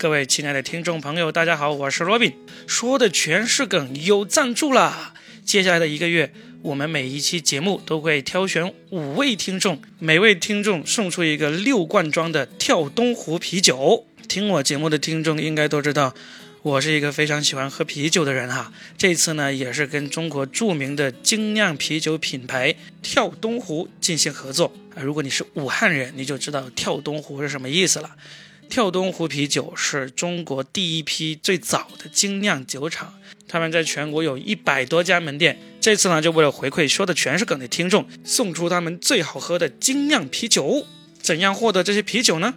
各位亲爱的听众朋友，大家好，我是罗宾，说的全是梗，有赞助啦！接下来的一个月，我们每一期节目都会挑选五位听众，每位听众送出一个六罐装的跳东湖啤酒。听我节目的听众应该都知道，我是一个非常喜欢喝啤酒的人哈。这次呢，也是跟中国著名的精酿啤酒品牌跳东湖进行合作。如果你是武汉人，你就知道跳东湖是什么意思了。跳东湖啤酒是中国第一批最早的精酿酒厂，他们在全国有一百多家门店。这次呢，就为了回馈说的全是梗的听众，送出他们最好喝的精酿啤酒。怎样获得这些啤酒呢？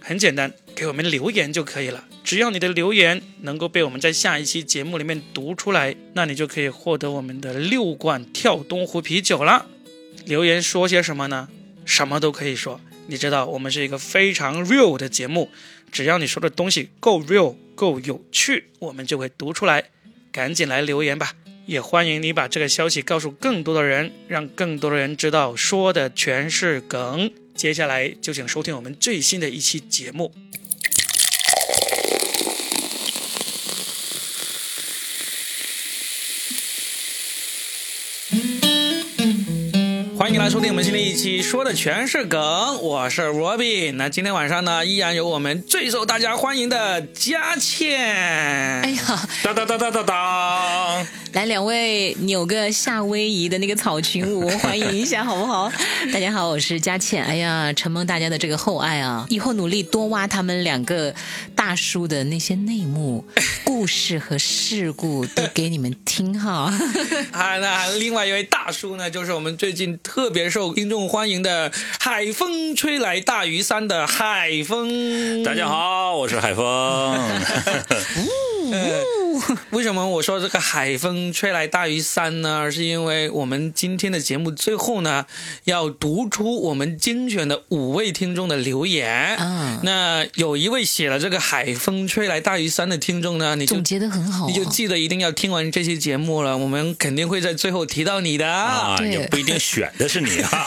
很简单，给我们留言就可以了。只要你的留言能够被我们在下一期节目里面读出来，那你就可以获得我们的六罐跳东湖啤酒了。留言说些什么呢？什么都可以说。你知道我们是一个非常 real 的节目，只要你说的东西够 real、够有趣，我们就会读出来。赶紧来留言吧！也欢迎你把这个消息告诉更多的人，让更多的人知道说的全是梗。接下来就请收听我们最新的一期节目。来收听我们新的一期，说的全是梗，我是 Robin。那今天晚上呢，依然有我们最受大家欢迎的佳倩。哎呀，当当当当当当！来两位扭个夏威夷的那个草裙舞，欢迎一下好不好？大家好，我是佳倩。哎呀，承蒙大家的这个厚爱啊，以后努力多挖他们两个大叔的那些内幕、故事和事故，都给你们听哈。啊，那另外一位大叔呢，就是我们最近特别受听众欢迎的“海风吹来大屿山”的海风。大家好，我是海峰。为什么我说这个海风吹来大于山呢？是因为我们今天的节目最后呢，要读出我们精选的五位听众的留言。啊，那有一位写了这个海风吹来大于山的听众呢，你就总结的很好、啊，你就记得一定要听完这期节目了，我们肯定会在最后提到你的。啊，也不一定选的是你啊。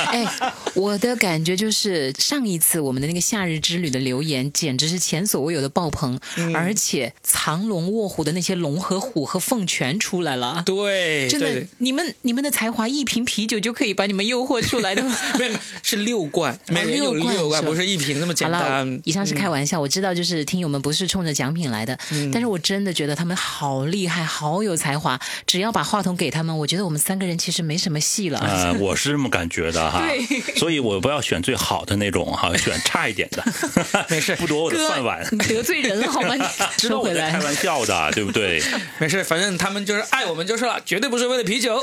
哎，我的感觉就是上一次我们的那个夏日之旅的留言，简直是前所未有的爆棚，而且藏龙卧虎的那些龙和虎和凤全出来了。对，真的对，你们你们的才华，一瓶啤酒就可以把你们诱惑出来的吗？没有是六罐，每人有六罐不是一瓶那么简好了单。，以上是开玩笑，我知道就是听友们不是冲着奖品来的，嗯但是我真的觉得他们好厉害，好有才华。只要把话筒给他们，我觉得我们三个人其实没什么戏了。呃，我是这么感觉的哈。对所以我不要选最好的那种哈，选差一点的。没事不夺我的哥饭碗。你得罪人了好吗？你 知道说回来我在开，玩笑的，对不对？没事，反正他们就是爱我们就是了，绝对不是为了啤酒。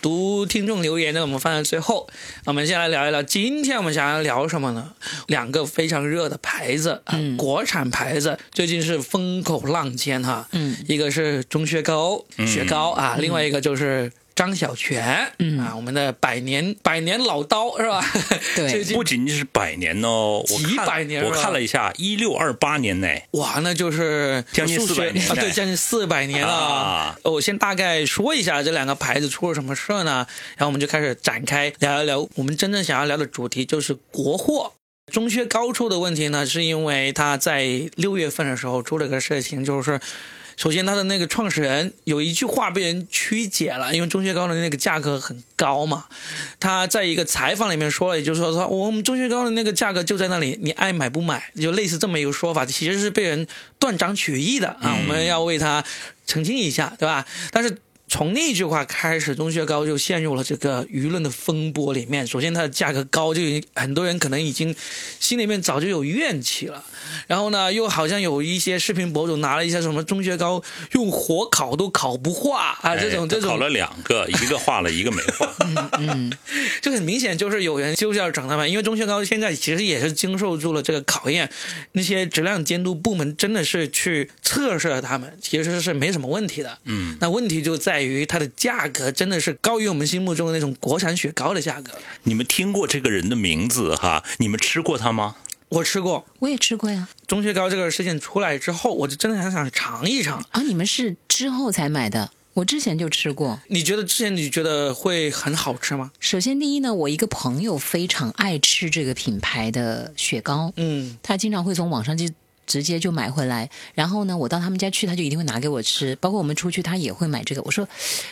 读听众留言呢，我们放在最后。我们先来聊一聊，今天我们想要聊什么呢？两个非常热的牌子，啊嗯国产牌子最近是风口浪尖哈。嗯，一个是钟薛高雪糕啊，另外一个就是。张小泉，嗯啊，我们的百年百年老刀是吧？对 不仅仅是百年哦，几百年了我看了一下，一六二八年呢。哇，那就是将近四百年啊，对，将近四百年了。啊我先大概说一下这两个牌子出了什么事儿呢？然后我们就开始展开聊一聊我们真正想要聊的主题，就是国货。中靴高处的问题呢，是因为他在六月份的时候出了个事情，就是。首先，他的那个创始人有一句话被人曲解了，因为钟薛高的那个价格很高嘛。他在一个采访里面说了，也就是说，说我们钟薛高的那个价格就在那里，你爱买不买，就类似这么一个说法，其实是被人断章取义的啊。我们要为他澄清一下，对吧？但是。从那句话开始，钟薛高就陷入了这个舆论的风波里面。首先，它的价格高，就已经很多人可能已经心里面早就有怨气了。然后呢，又好像有一些视频博主拿了一些什么钟薛高用火烤都烤不化啊，这种这种烤了两个，一个化了，一个没化。嗯，就很明显就是有人就是要整他们，因为钟薛高现在其实也是经受住了这个考验，那些质量监督部门真的是去测试了他们，其实是没什么问题的。嗯，那问题就在于它的价格真的是高于我们心目中的那种国产雪糕的价格。你们听过这个人的名字哈？你们吃过他吗？我吃过我也吃过呀。钟薛高这个事件出来之后，我就真的很想尝一尝。啊，你们是之后才买的，我之前就吃过。你觉得之前你觉得会很好吃吗？首先，第一呢，我一个朋友非常爱吃这个品牌的雪糕，嗯，他经常会从网上就直接就买回来，然后呢，我到他们家去，他就一定会拿给我吃。包括我们出去，他也会买这个。我说，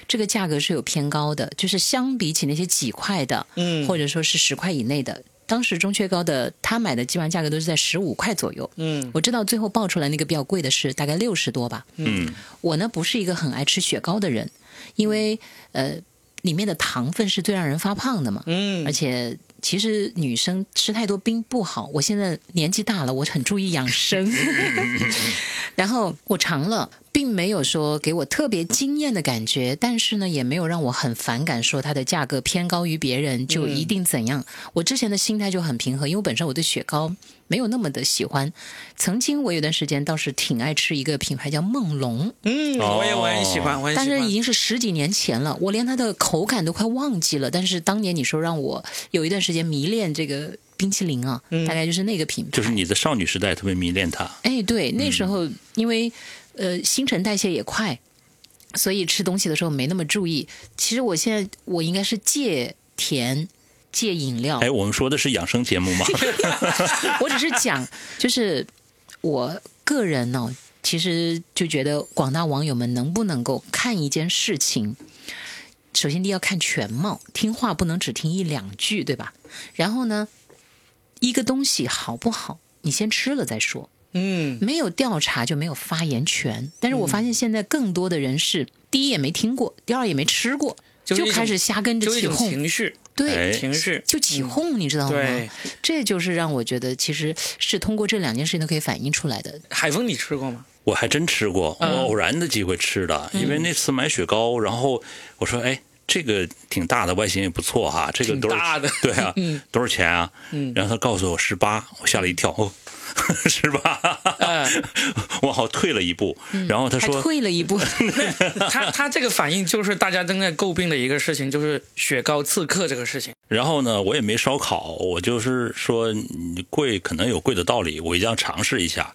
这个价格是有偏高的，就是相比起那些几块的，嗯或者说是十块以内的，当时钟薛高的他买的基本上价格都是在十五块左右。嗯我知道最后报出来那个比较贵的是大概六十多吧。嗯，我呢不是一个很爱吃雪糕的人，因为呃里面的糖分是最让人发胖的嘛。嗯而且其实女生吃太多冰不好。我现在年纪大了，我很注意养生。然后我尝了，并没有说给我特别惊艳的感觉，但是呢，也没有让我很反感，说它的价格偏高于别人就一定怎样。我之前的心态就很平和，因为本身我对雪糕没有那么的喜欢。曾经我有段时间倒是挺爱吃一个品牌叫梦龙，嗯，我也我也喜欢，我也喜欢。但是已经是十几年前了，我连它的口感都快忘记了。但是当年你说让我有一段时间迷恋这个冰淇淋啊，大概就是那个品牌。就是你的少女时代特别迷恋它。哎，对，那时候因为呃新陈代谢也快，所以吃东西的时候没那么注意。其实我现在我应该是戒甜。戒饮料，哎，我们说的是养生节目吗？我只是讲，就是我个人呢、其实就觉得广大网友们能不能够看一件事情，首先第一要看全貌，听话不能只听一两句，对吧？然后呢，一个东西好不好，你先吃了再说。嗯没有调查就没有发言权。但是我发现现在更多的人是，第一也没听过，第二也没吃过，就开始瞎跟着起哄，情绪，对，哎情绪。就起哄，你知道吗？对，这就是让我觉得其实是通过这两件事情都可以反映出来的。海峰，你吃过吗？我还真吃过，我嗯偶然的机会吃的，因为那次买雪糕，然后我说，哎，这个挺大的，外形也不错哈，这个多少挺大的对啊，多少钱啊？嗯然后他告诉我十八，我吓了一跳，哦，十八，嗯 我好退了一步，然后他说，退了一步，他他这个反应就是大家正在诟病的一个事情，就是雪糕刺客这个事情。然后呢，我也没烧烤，我就是说你贵可能有贵的道理，我一定要尝试一下。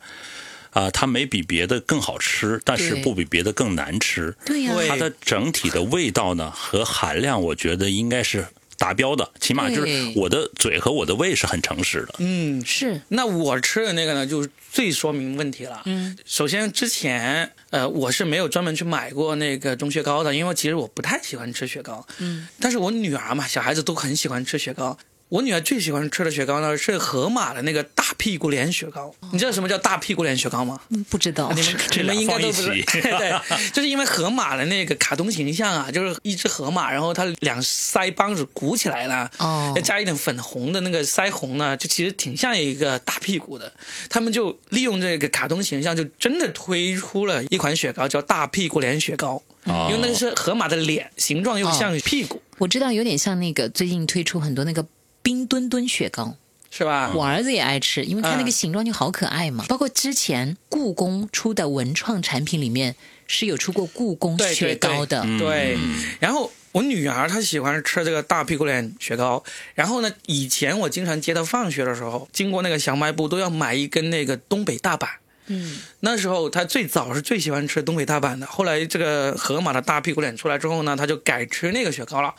啊，它没比别的更好吃，但是不比别的更难吃。对呀、对它的整体的味道呢和含量，我觉得应该是达标的，起码就是我的嘴和我的胃是很诚实的。嗯，是那我吃的那个呢，就是最说明问题了。嗯，首先之前呃我是没有专门去买过那个钟薛高的，因为其实我不太喜欢吃雪糕。嗯，但是我女儿嘛，小孩子都很喜欢吃雪糕。我女儿最喜欢吃的雪糕呢是盒马的那个大屁股脸雪糕。你知道什么叫大屁股脸雪糕吗？嗯不知道你们 你们应该都不是起 对，就是因为河马的那个卡通形象啊，就是一只河马，然后它两腮帮子鼓起来了，哦再加一点粉红的那个腮红呢，就其实挺像一个大屁股的。他们就利用这个卡通形象，就真的推出了一款雪糕，叫大屁股脸雪糕。哦因为那个是河马的脸，形状又像屁股，我知道有点像那个最近推出很多那个冰墩墩雪糕，是吧？我儿子也爱吃，因为它那个嗯形状就好可爱嘛。包括之前故宫出的文创产品里面是有出过故宫雪糕的，嗯对，然后我女儿她喜欢吃这个大屁股脸雪糕，然后呢，以前我经常接她放学的时候，经过那个小卖部都要买一根那个东北大板。嗯，那时候她最早是最喜欢吃东北大板的，后来这个河马的大屁股脸出来之后呢，她就改吃那个雪糕了。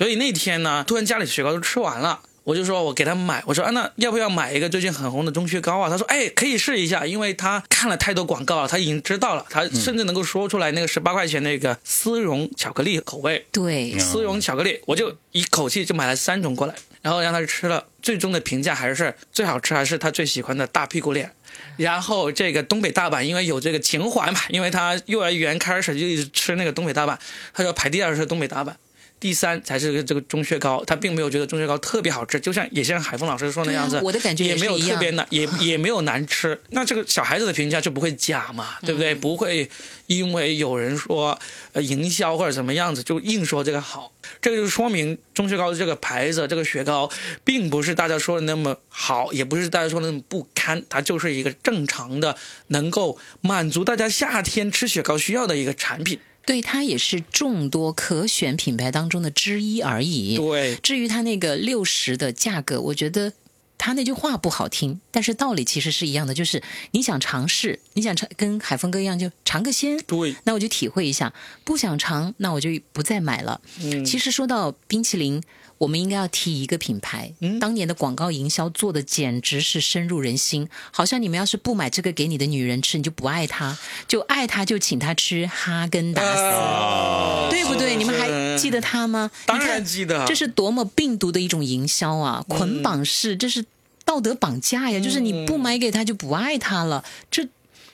所以那天呢，突然家里雪糕都吃完了。我就说，我给他买，我说啊，那要不要买一个最近很红的钟薛高啊？他说，哎，可以试一下，因为他看了太多广告了，他已经知道了，他甚至能够说出来那个十八块钱那个丝绒巧克力口味，对，丝绒巧克力，我就一口气就买了三种过来，然后让他吃了，最终的评价还是最好吃，还是他最喜欢的大屁股脸。然后这个东北大板，因为有这个情怀嘛，因为他幼儿园开始就一直吃那个东北大板，他说排第二是东北大板。第三才是这个这个钟薛高，他并没有觉得钟薛高特别好吃，就像也像海峰老师说那样子，啊我的感觉也没有特别难，也也没有难吃。那这个小孩子的评价就不会假嘛，对不对？不会因为有人说呃营销或者怎么样子就硬说这个好，这个就说明钟薛高这个牌子这个雪糕并不是大家说的那么好，也不是大家说的那么不堪，它就是一个正常的能够满足大家夏天吃雪糕需要的一个产品。对，它也是众多可选品牌当中的之一而已。对，至于它那个六十的价格，我觉得他那句话不好听，但是道理其实是一样的，就是你想尝试，你想尝跟海峰哥一样就尝个鲜，对，那我就体会一下；不想尝，那我就不再买了。嗯，其实说到冰淇淋，我们应该要提一个品牌，嗯当年的广告营销做的简直是深入人心。好像你们要是不买这个给你的女人吃，你就不爱她；就爱她就请她吃哈根达斯，啊，对不对？你们还记得她吗？当然记得，这是多么病毒的一种营销啊！捆绑式，这是道德绑架呀！就是你不买给他就不爱他了，这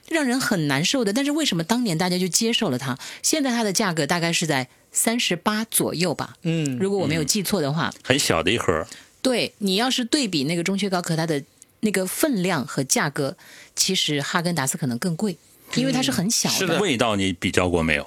让人很难受的。但是为什么当年大家就接受了它？现在它的价格大概是在三十八左右吧，嗯，如果我没有记错的话。很小的一盒，对你要是对比那个钟薛高可它的那个分量和价格，其实哈根达斯可能更贵，因为它是很小的，是的味道你比较过没有？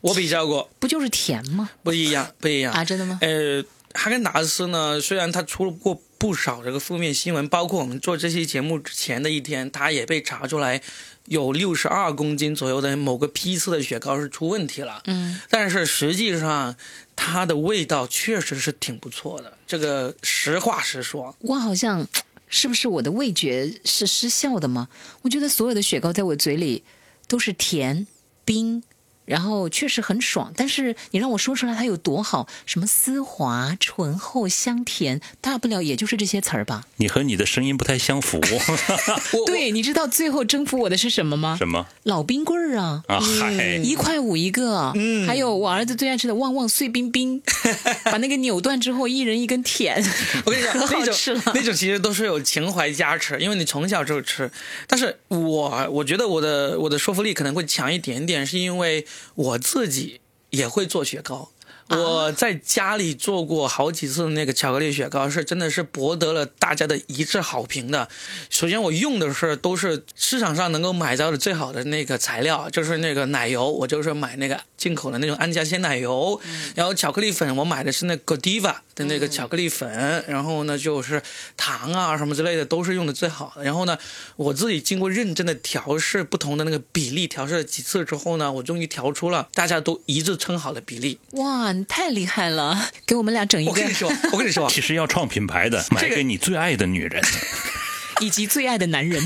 我比较过，不就是甜吗？不一样，不一样啊，真的吗？呃，哈根达斯呢，虽然它出了过不少这个负面新闻，包括我们做这期节目之前的一天，它也被查出来有六十二公斤左右的某个批次的雪糕是出问题了。嗯，但是实际上它的味道确实是挺不错的，这个实话实说。我好像是不是我的味觉是失效的吗？我觉得所有的雪糕在我嘴里都是甜、冰，然后确实很爽。但是你让我说出来它有多好，什么丝滑、醇厚、香甜，大不了也就是这些词儿吧。你和你的声音不太相符，我对，你知道最后征服我的是什么吗？什么老冰棍儿啊。啊？嗨，一块五一个，嗯还有我儿子最爱吃的旺旺碎冰冰，把那个扭断之后，一人一根舔，我跟你讲，可好那种吃了。那种其实都是有情怀加持，因为你从小就吃。但是我我觉得我的我的说服力可能会强一点点，是因为我自己也会做雪糕。我在家里做过好几次那个巧克力雪糕，是真的是博得了大家的一致好评的。首先，我用的是都是市场上能够买到的最好的那个材料，就是那个奶油，我就是买那个进口的那种安佳鲜奶油。然后巧克力粉，我买的是那 Godiva 的那个巧克力粉。然后呢，就是糖啊什么之类的都是用的最好的。然后呢，我自己经过认真的调试不同的那个比例，调试了几次之后呢，我终于调出了大家都一致称好的比例。哇，你太厉害了！给我们俩整一个我跟你说，我跟你说，其实要创品牌的，买给你最爱的女人。以及最爱的男人。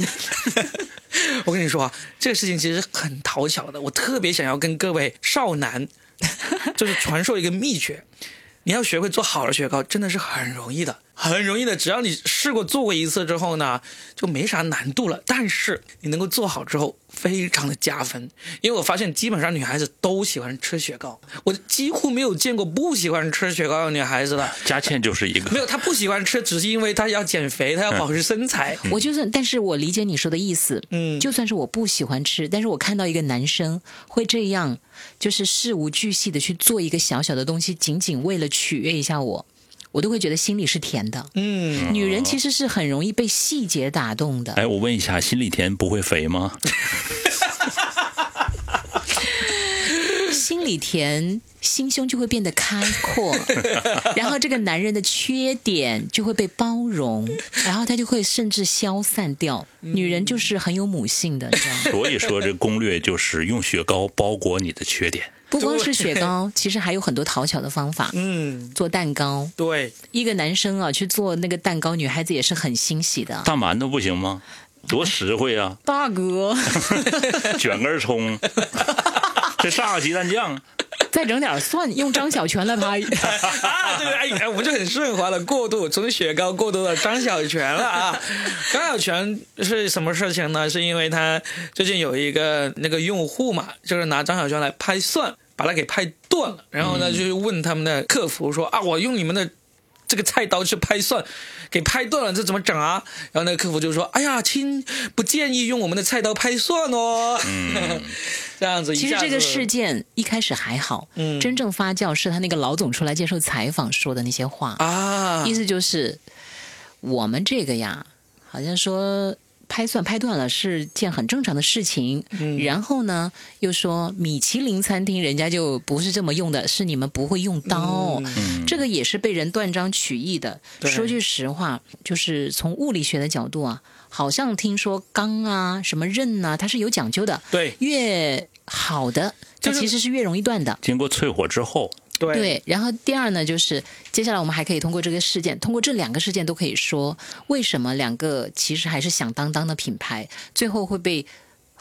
我跟你说啊，这个事情其实很讨巧的。我特别想要跟各位少男，就是传授一个秘诀。你要学会做好的雪糕，真的是很容易的，很容易的。只要你试过做过一次之后呢，就没啥难度了。但是你能够做好之后，非常的加分。因为我发现基本上女孩子都喜欢吃雪糕，我几乎没有见过不喜欢吃雪糕的女孩子了。佳倩就是一个，没有，她不喜欢吃，只是因为她要减肥，她要保持身材。我就算，但是我理解你说的意思。嗯，就算是我不喜欢吃，但是我看到一个男生会这样，就是事无巨细的去做一个小小的东西，仅仅为了取悦一下我，我都会觉得心里是甜的。嗯，女人其实是很容易被细节打动的。哎，我问一下，心里甜不会肥吗？心里甜，心胸就会变得开阔，然后这个男人的缺点就会被包容，然后他就会甚至消散掉。女人就是很有母性的，你知道吗？所以说这攻略就是用雪糕包裹你的缺点。不光是雪糕，其实还有很多讨巧的方法。嗯，做蛋糕，对，一个男生啊去做那个蛋糕，女孩子也是很欣喜的。大馒头不行吗？多实惠啊！大哥，卷根葱，这上个鸡蛋酱，再整点蒜，用张小泉来拍。啊，对对，哎，我们就很顺滑的过渡，从雪糕过渡到张小泉了啊。张小泉是什么事情呢？是因为他最近有一个那个用户嘛，就是拿张小泉来拍蒜，把它给拍断了，然后呢，就问他们的客服说啊，我用你们的。这个菜刀去拍蒜，给拍断了，这怎么整啊？然后那个客服就说：“哎呀，亲，不建议用我们的菜刀拍蒜哦。这样子子，其实这个事件一开始还好，嗯真正发酵是他那个老总出来接受采访说的那些话，啊，意思就是我们这个呀，好像说拍蒜拍断了是件很正常的事情。嗯然后呢，又说米其林餐厅人家就不是这么用的，是你们不会用刀。嗯，这个也是被人断章取义的。对说句实话，就是从物理学的角度啊，好像听说钢啊、什么刃啊，它是有讲究的。对越好的，它其实是越容易断的。经过淬火之后，对，然后第二呢，就是接下来我们还可以通过这个事件，通过这两个事件都可以说，为什么两个其实还是响当当的品牌，最后会被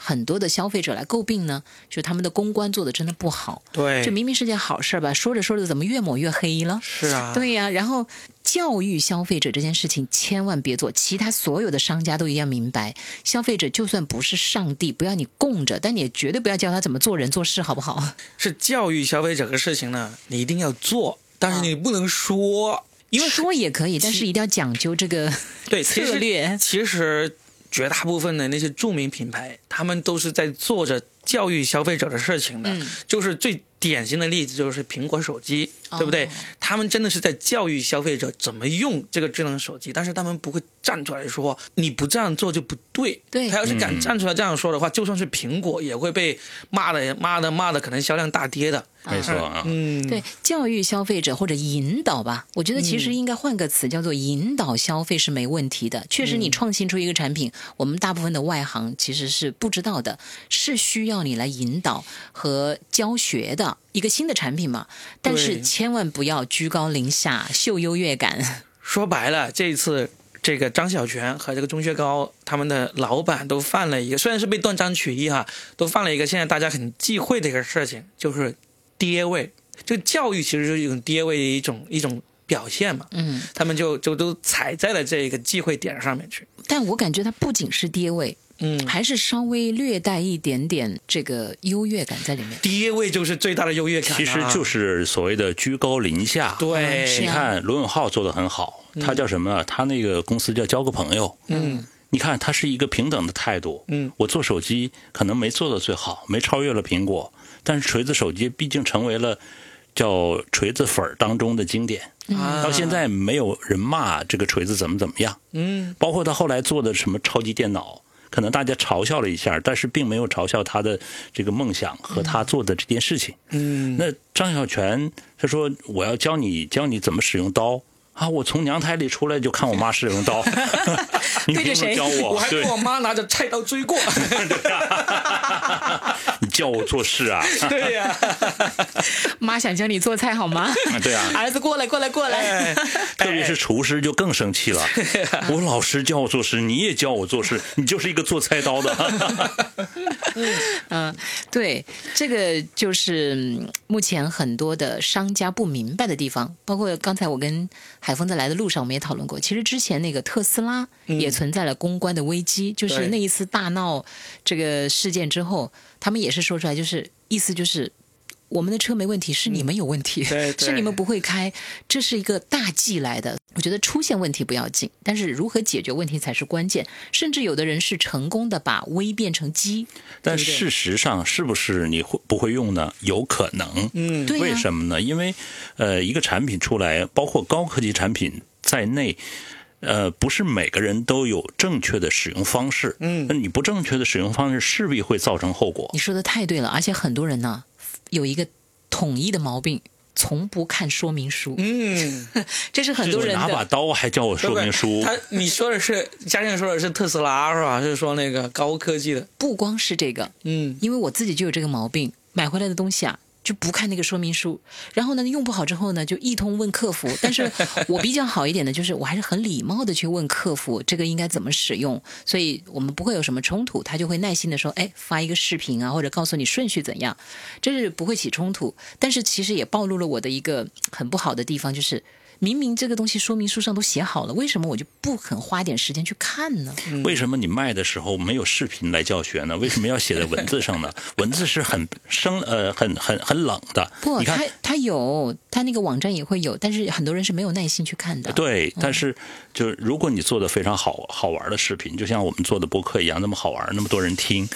很多的消费者来诟病呢？就他们的公关做的真的不好。对这明明是件好事儿吧，说着说着怎么越抹越黑了？是啊，对呀、然后教育消费者这件事情千万别做，其他所有的商家都一样明白，消费者就算不是上帝，不要你供着，但你也绝对不要教他怎么做人做事，好不好？是教育消费者的事情呢，你一定要做，但是你不能说，因为说也可以，但是一定要讲究这个对策略。其实绝大部分的那些著名品牌，他们都是在做着教育消费者的事情的。嗯就是最典型的例子就是苹果手机，对不对哦？他们真的是在教育消费者怎么用这个智能手机，但是他们不会站出来说你不这样做就不对。对他要是敢站出来这样说的话，就算是苹果也会被骂的骂的骂的，可能销量大跌的。没错啊。嗯，对，教育消费者或者引导吧，我觉得其实应该换个词，叫做引导消费是没问题的。确实，你创新出一个产品，我们大部分的外行其实是不知道的，是需要你来引导和教学的一个新的产品嘛。但是千万不要居高临下，秀优越感。说白了，这一次这个张小泉和这个钟薛高他们的老板都犯了一个，虽然是被断章取义哈，都犯了一个现在大家很忌讳的一个事情，就是爹味。这个教育其实就是一种爹味的一种一种表现嘛，嗯，他们就就都踩在了这个忌讳点上面去。但我感觉他不仅是爹味，嗯，还是稍微略带一点点这个优越感在里面。爹位就是最大的优越感、啊，其实就是所谓的居高临下。对，你看罗永浩做的很好，他叫什么啊？他那个公司叫交个朋友。嗯你看，他是一个平等的态度。嗯，我做手机可能没做到最好，没超越了苹果，但是锤子手机毕竟成为了叫锤子粉儿当中的经典。啊到现在没有人骂这个锤子怎么怎么样。嗯包括他后来做的什么超级电脑，可能大家嘲笑了一下，但是并没有嘲笑他的这个梦想和他做的这件事情。嗯，那张小泉他说我要教你教你怎么使用刀啊！我从娘胎里出来就看我妈使用刀 你对着谁凭什么教我？我还被我妈拿着菜刀追过。你教我做事啊？对呀、妈想教你做菜好吗？对啊。儿子过来，过来，过来。哎，特别是厨师就更生气了。我老师教我做事，你也教我做事，你就是一个做菜刀的。嗯，对，这个就是嗯目前很多的商家不明白的地方，包括刚才我跟海峰在来的路上，我们也讨论过。其实之前那个特斯拉也存在了公关的危机，就是那一次大闹这个事件之后，他们也是说出来，就是意思就是。我们的车没问题，是你们有问题，对 对是你们不会开，这是一个大忌来的。我觉得出现问题不要紧，但是如何解决问题才是关键。甚至有的人是成功的把危变成机，但事实上，是不是你会不会用呢？有可能。嗯，为什么呢？因为呃，一个产品出来，包括高科技产品在内。呃，不是每个人都有正确的使用方式，嗯那你不正确的使用方式势必会造成后果你。说的太对了，而且很多人呢有一个统一的毛病，从不看说明书，嗯，这是很多人拿把。刀还叫我说明书，他你说的是嘉靖说的是特斯拉是吧？是说那个高科技的，不光是这个，嗯因为我自己就有这个毛病，买回来的东西啊。就不看那个说明书，然后呢，用不好之后呢，就一通问客服。但是我比较好一点的，就是我还是很礼貌的去问客服，这个应该怎么使用，所以我们不会有什么冲突。他就会耐心的说，哎，发一个视频啊，或者告诉你顺序怎样，这是不会起冲突。但是其实也暴露了我的一个很不好的地方，就是明明这个东西说明书上都写好了，为什么我就不肯花点时间去看呢？为什么你卖的时候没有视频来教学呢？为什么要写在文字上呢？文字是很生呃很很很冷的。不，你看他他有，他那个网站也会有，但是很多人是没有耐心去看的。对，但是就是如果你做的非常好好玩的视频，就像我们做的播客一样，那么好玩，那么多人听，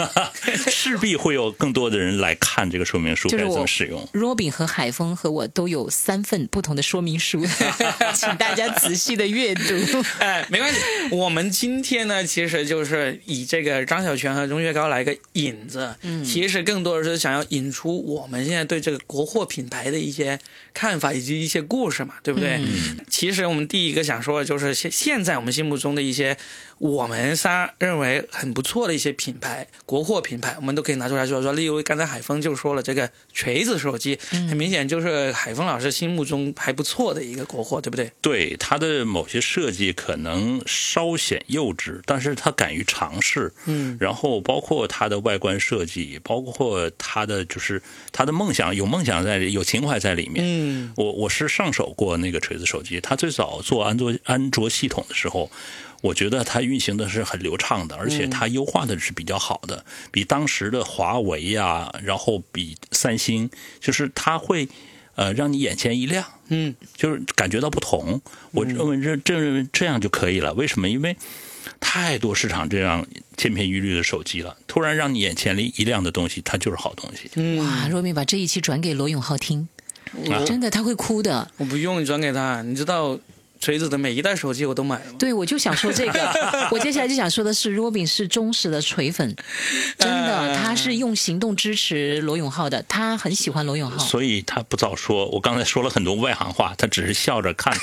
势必会有更多的人来看这个说明书该怎么使用。Robin 和海峰和我都有三份不同的说明书，请大家仔细的阅读。哎，没关系。我们今天呢，其实就是以这个张小泉和钟薛高来个引子，嗯，其实更多的是想要引出我们现在对这个国货品牌的一些看法以及一些故事嘛，对不对？其实我们第一个想说的就是现现在我们心目中的一些我们仨认为很不错的一些品牌，国货品牌，我们都可以拿出来说说。例如刚才海峰就说了这个锤子手机，很明显就是海峰老师心目中还不错的一个国货，对不对？对它的某些设计可能稍显幼稚，但是他敢于尝试。嗯，然后包括它的外观设计，包括它的就是它的梦想，有梦想在里，有情怀在里面。嗯，我我是上手过那个锤子手机，它最早做安卓安卓系统的时候。我觉得它运行的是很流畅的，而且它优化的是比较好的，比当时的华为呀，然后比三星，就是它会呃让你眼前一亮，嗯，就是感觉到不同。我认为这这这样就可以了。为什么？因为太多市场这样千篇一律的手机了，突然让你眼前一亮的东西，它就是好东西。嗯哇，若明把这一期转给罗永浩听，啊真的他会哭的。我不用你转给他，你知道锤子的每一代手机我都买了？对，我就想说这个，我接下来就想说的是，Robin 是忠实的锤粉，真的，呃他是用行动支持罗永浩的，他很喜欢罗永浩。所以他不早说。我刚才说了很多外行话，他只是笑着看，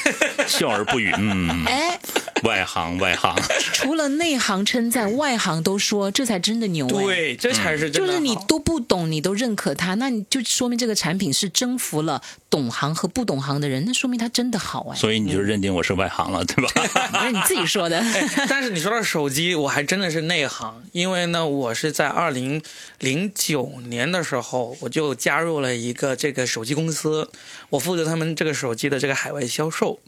笑而不语。嗯，哎，外行外行。除了内行称赞，外行都说，这才真的牛哎。对，这才是真的好。就是你都不懂，你都认可它，那你就说明这个产品是征服了懂行和不懂行的人，那说明它真的好哎。所以你就认定我是外行了，对吧？不是你自己说的，哎但是你说到手机，我还真的是内行，因为呢，我是在二零零九年的时候，我就加入了一个这个手机公司，我负责他们这个手机的这个海外销售。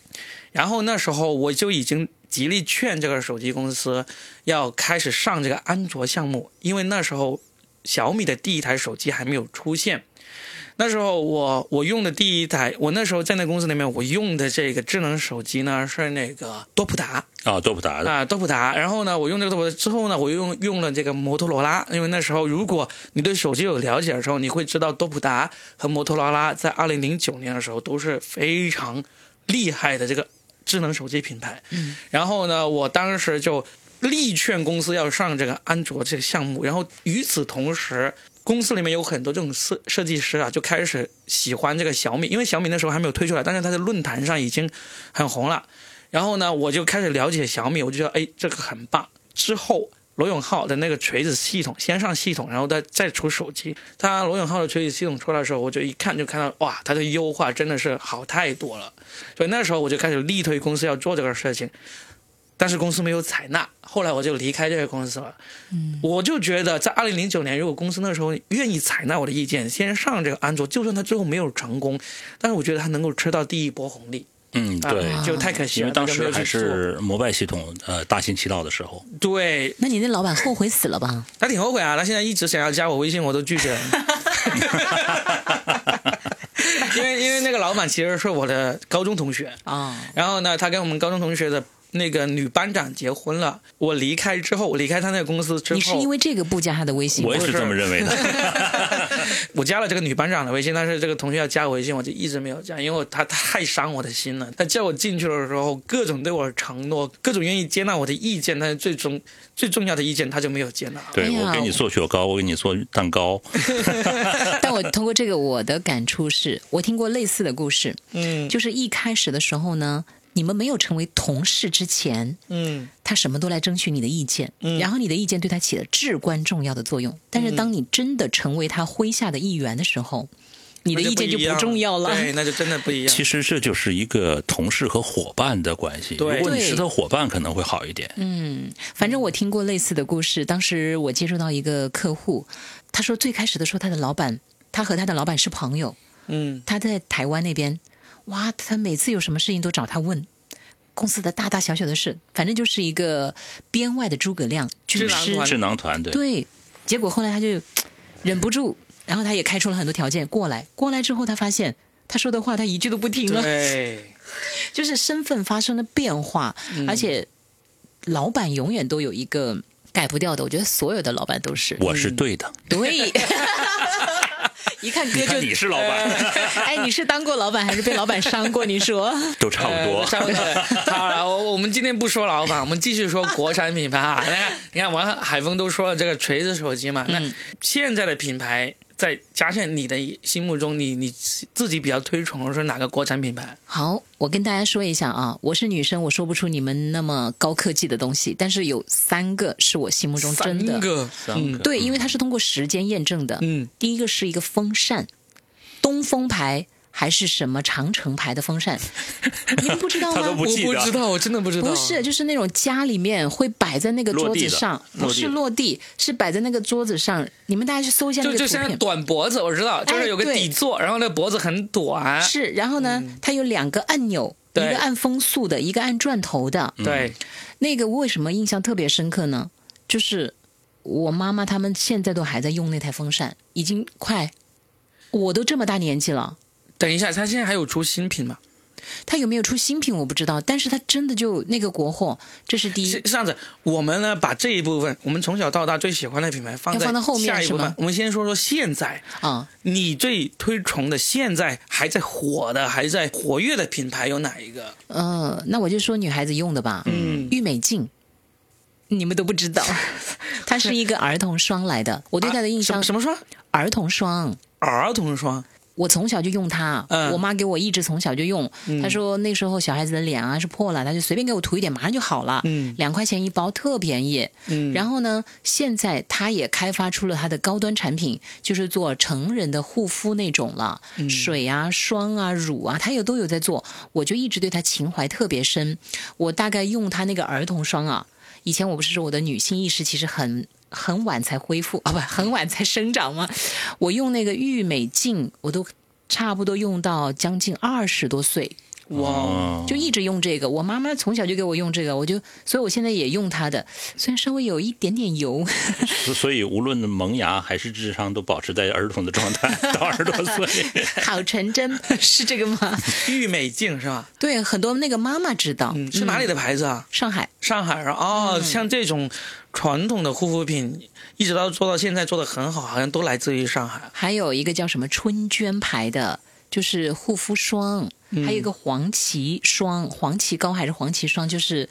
然后那时候我就已经极力劝这个手机公司要开始上这个安卓项目，因为那时候小米的第一台手机还没有出现。那时候我我用的第一台，我那时候在那公司里面，我用的这个智能手机呢是那个多普达，啊，多普达的。啊，多普达。然后呢，我用这个多普达之后呢，我又用用了这个摩托罗拉，因为那时候如果你对手机有了解的时候，你会知道多普达和摩托罗拉在二零零九年的时候都是非常厉害的这个智能手机品牌。嗯，然后呢，我当时就力劝公司要上这个安卓这个项目，然后与此同时。公司里面有很多这种设设计师啊，就开始喜欢这个小米，因为小米那时候还没有推出来，但是它在论坛上已经很红了。然后呢，我就开始了解小米，我就觉得哎，这个很棒。之后，罗永浩的那个锤子系统先上系统，然后再再出手机。他罗永浩的锤子系统出来的时候，我就一看就看到哇，它的优化真的是好太多了。所以那时候我就开始力推公司要做这个事情。但是公司没有采纳，后来我就离开这个公司了。嗯，我就觉得在二零零九年，如果公司那时候愿意采纳我的意见，先上这个安卓，就算它最后没有成功，但是我觉得它能够吃到第一波红利。嗯，对，啊、就太可惜了。因为当时还是摩拜系统呃大行其道的时候。对，那你那老板后悔死了吧？他挺后悔啊，他现在一直想要加我微信，我都拒绝了。因为因为那个老板其实是我的高中同学，啊、然后呢，他跟我们高中同学的那个女班长结婚了。我离开之后，我离开他那个公司之后，你是因为这个不加他的微信吗？我也是这么认为的。我加了这个女班长的微信，但是这个同学要加我微信，我就一直没有加，因为我他太伤我的心了。他叫我进去的时候，各种对我承诺，各种愿意接纳我的意见，但是最终 最重要的意见他就没有接纳。对我给你做雪糕，我给你做蛋糕。但我通过这个，我的感触是，我听过类似的故事，嗯就是一开始的时候呢，你们没有成为同事之前，嗯他什么都来争取你的意见，嗯然后你的意见对他起了至关重要的作用。但是当你真的成为他麾下的一员的时候，你的意见就不重要了。对，那就真的不一样。其实这就是一个同事和伙伴的关系。对如果你是他伙伴，可能会好一点。嗯，反正我听过类似的故事。当时我接触到一个客户，他说最开始的时候，他的老板，他和他的老板是朋友，嗯他在台湾那边，哇，他每次有什么事情都找他问，公司的大大小小的事，反正就是一个编外的诸葛亮军师智囊团。智囊团对，对，结果后来他就忍不住，然后他也开出了很多条件过来。过来之后，他发现他说的话他一句都不听了，对，就是身份发生了变化，嗯而且老板永远都有一个改不掉的。我觉得所有的老板都是我是对的。对。一看哥就你看你是老板，哎，你是当过老板还是被老板伤过？你说？都差不多呃。差不多。好了，我我们今天不说老板，我们继续说国产品牌啊。你看，你看，王海峰都说了这个锤子手机嘛，那现在的品牌在嘉倩你的心目中，你你自己比较推崇的是哪个国产品牌？好，我跟大家说一下啊，我是女生，我说不出你们那么高科技的东西，但是有三个是我心目中真的三个，三个对，因为它是通过时间验证的。嗯，第一个是一个风扇，东风牌还是什么长城牌的风扇，你们不知道吗？我不知道，我真的不知道。不是，就是那种家里面会摆在那个桌子上，不是落地是摆在那个桌子上。你们大家去搜一下那就就像。短脖子，我知道，就是有个底座，然后那脖子很短。是，然后呢，它有两个按钮，一个按风速的，一个按转头的。对，那个我为什么印象特别深刻呢？就是我妈妈他们现在都还在用那台风扇，已经快，我都这么大年纪了。等一下，他现在还有出新品吗？他有没有出新品我不知道，但是他真的就那个国货，这是第一。是这样子，我们呢把这一部分，我们从小到大最喜欢的品牌放在放到后面下一部是吗。分我们先说说现在啊，你最推崇的，现在还在火的、还在活跃的品牌有哪一个？呃，那我就说女孩子用的吧，嗯，郁美净，你们都不知道，它是一个儿童霜来的。我对它的印象，啊什么霜？儿童霜。儿童霜。我从小就用它，嗯我妈给我一直从小就用。她说那时候小孩子的脸啊是破了，她就随便给我涂一点，马上就好了。嗯两块钱一包，特便宜。嗯，然后呢，现在她也开发出了它的高端产品，就是做成人的护肤那种了，嗯水啊、霜啊、乳啊，她也都有在做。我就一直对她情怀特别深。我大概用她那个儿童霜啊，以前我不是说我的女性意识其实很。很晚才恢复 啊，不，很晚才生长吗？我用那个郁美净，我都差不多用到将近二十多岁，哇，哦就一直用这个。我妈妈从小就给我用这个，我就，所以我现在也用它的，虽然稍微有一点点油，所所以无论萌芽还是智商都保持在儿童的状态，到二十多岁。好纯真，是这个吗？郁美净是吧？对，很多那个妈妈知道，嗯，是哪里的牌子啊？上海。上海啊，哦，像这种传统的护肤品，一直到做到现在做的很好，好像都来自于上海。还有一个叫什么春娟牌的，就是护肤霜，还有一个黄芪霜，黄芪膏还是黄芪霜，就是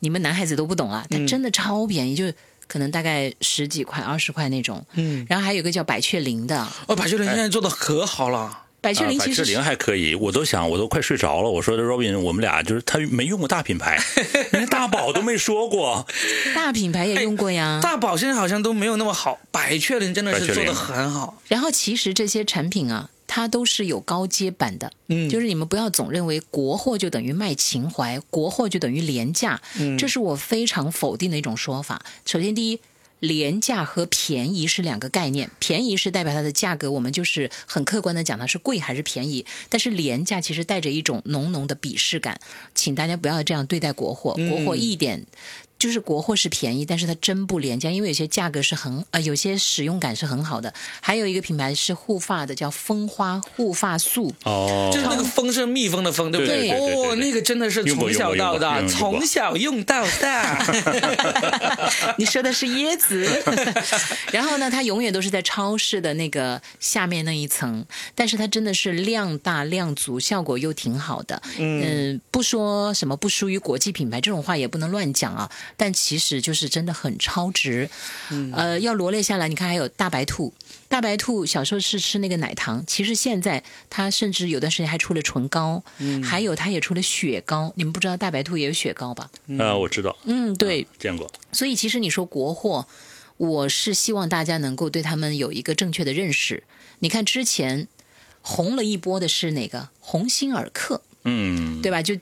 你们男孩子都不懂啊，它真的超便宜，就可能大概十几块、二十块那种。嗯，然后还有一个叫百雀羚的，哦，百雀羚现在做的可好了。百雀羚啊、百雀羚其实是还可以，我都想，我都快睡着了。我说的 Robin，我们俩就是他没用过大品牌，连大宝都没说过。大品牌也用过呀。大宝现在好像都没有那么好，百雀羚真的是做的很好。然后其实这些产品啊，它都是有高阶版的，嗯，就是你们不要总认为国货就等于卖情怀，国货就等于廉价，嗯这是我非常否定的一种说法。首先，第一。廉价和便宜是两个概念，便宜是代表它的价格，我们就是很客观的讲它是贵还是便宜。但是廉价其实带着一种浓浓的鄙视感，请大家不要这样对待国货，嗯国货一点。就是国货是便宜，但是它真不廉价，因为有些价格是很呃，有些使用感是很好的。还有一个品牌是护发的，叫蜂花护发素，哦，就是那个蜂是蜜蜂的蜂，对不对对对对哦，对那个真的是从小到大，从小用到大。你说的是椰子。然后呢，它永远都是在超市的那个下面那一层，但是它真的是量大量足，效果又挺好的。嗯、不说什么不输于国际品牌这种话也不能乱讲啊。但其实就是真的很超值。呃，要罗列下来，你看还有大白兔。大白兔小时候是吃那个奶糖，其实现在它甚至有段时间还出了唇膏，还有它也出了雪糕。你们不知道大白兔也有雪糕吧？呃，我知道，嗯，对。见过。所以其实你说国货，我是希望大家能够对他们有一个正确的认识。你看之前红了一波的是哪个？鸿星尔克，嗯，对吧？就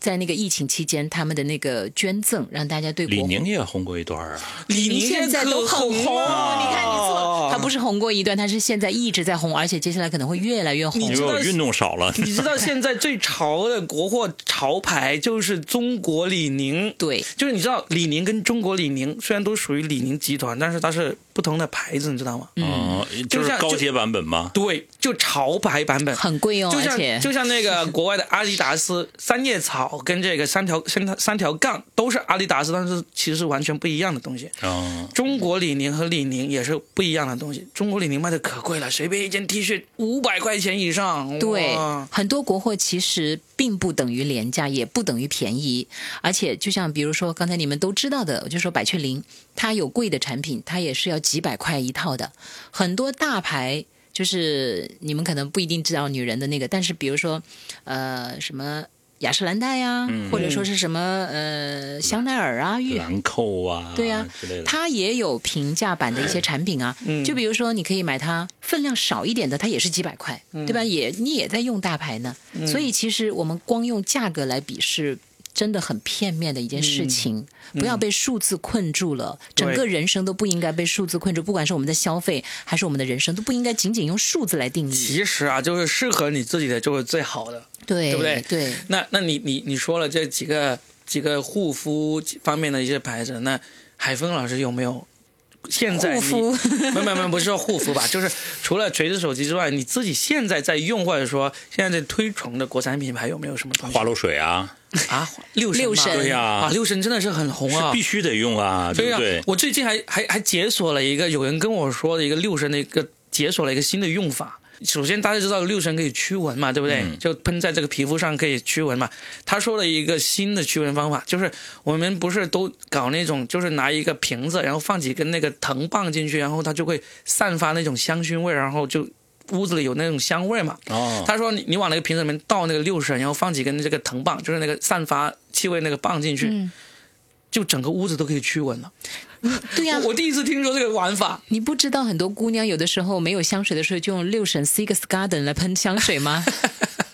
在那个疫情期间，他们的那个捐赠，让大家对国李宁也红过一段啊。李宁现在都很红，啊你看你错，他不是红过一段，他是现在一直在红，而且接下来可能会越来越红你。知道因为我运动少了，你知道现在最潮的国货潮牌就是中国李宁，对，就是你知道李宁跟中国李宁虽然都属于李宁集团，但是它是不同的牌子，你知道吗？嗯，就就是像高阶版本吗。对，就潮牌版本。很贵哦，就而且像就像那个国外的阿迪达斯三叶草跟这个三条三条三条杠都是阿迪达斯，但是其实是完全不一样的东西。哦，中国李宁和李宁也是不一样的东西。中国李宁卖的可贵了，随便一件 T 恤五百块钱以上。对，很多国货其实并不等于廉价，也不等于便宜，而且就像比如说刚才你们都知道的，我就说百雀羚，它有贵的产品，它也是要几百块一套的。很多大牌就是你们可能不一定知道女人的那个，但是比如说，呃，什么雅诗兰黛呀，嗯或者说是什么呃香奈儿啊、玉兰蔻啊，对呀。它也有平价版的一些产品啊。就比如说，你可以买它分量少一点的，它也是几百块，对吧？也你也在用大牌呢，所以其实我们光用价格来比是。真的很片面的一件事情，不要被数字困住了。整个人生都不应该被数字困住，不管是我们的消费还是我们的人生，都不应该仅仅用数字来定义。其实啊，就是适合你自己的就是最好的。对对不对对，那那你你你说了这几个几个护肤方面的一些牌子，那海峰老师有没有现在护你肤没有没有没不是说护肤吧，就是除了锤子手机之外，你自己现在在用或者说现在在推崇的国产品牌有没有什么东西花露水啊，啊？六神六神对呀啊，六神真的是很红啊是必。须得用啊，对呀、不对？我最近还还还解锁了一个，有人跟我说的一个六神的一个解锁了一个新的用法。首先，大家知道六神可以驱蚊嘛，对不对？嗯就喷在这个皮肤上可以驱蚊嘛。他说了一个新的驱蚊方法，就是我们不是都搞那种，就是拿一个瓶子，然后放几根那个藤棒进去，然后它就会散发那种香薰味，然后就屋子里有那种香味嘛。哦，他说你你往那个瓶子里面倒那个六神，然后放几根这个藤棒，就是那个散发气味那个棒进去，嗯就整个屋子都可以驱蚊了。对呀、我 我第一次听说这个玩法。你不知道很多姑娘有的时候没有香水的时候，就用六神 Six Garden 来喷香水吗？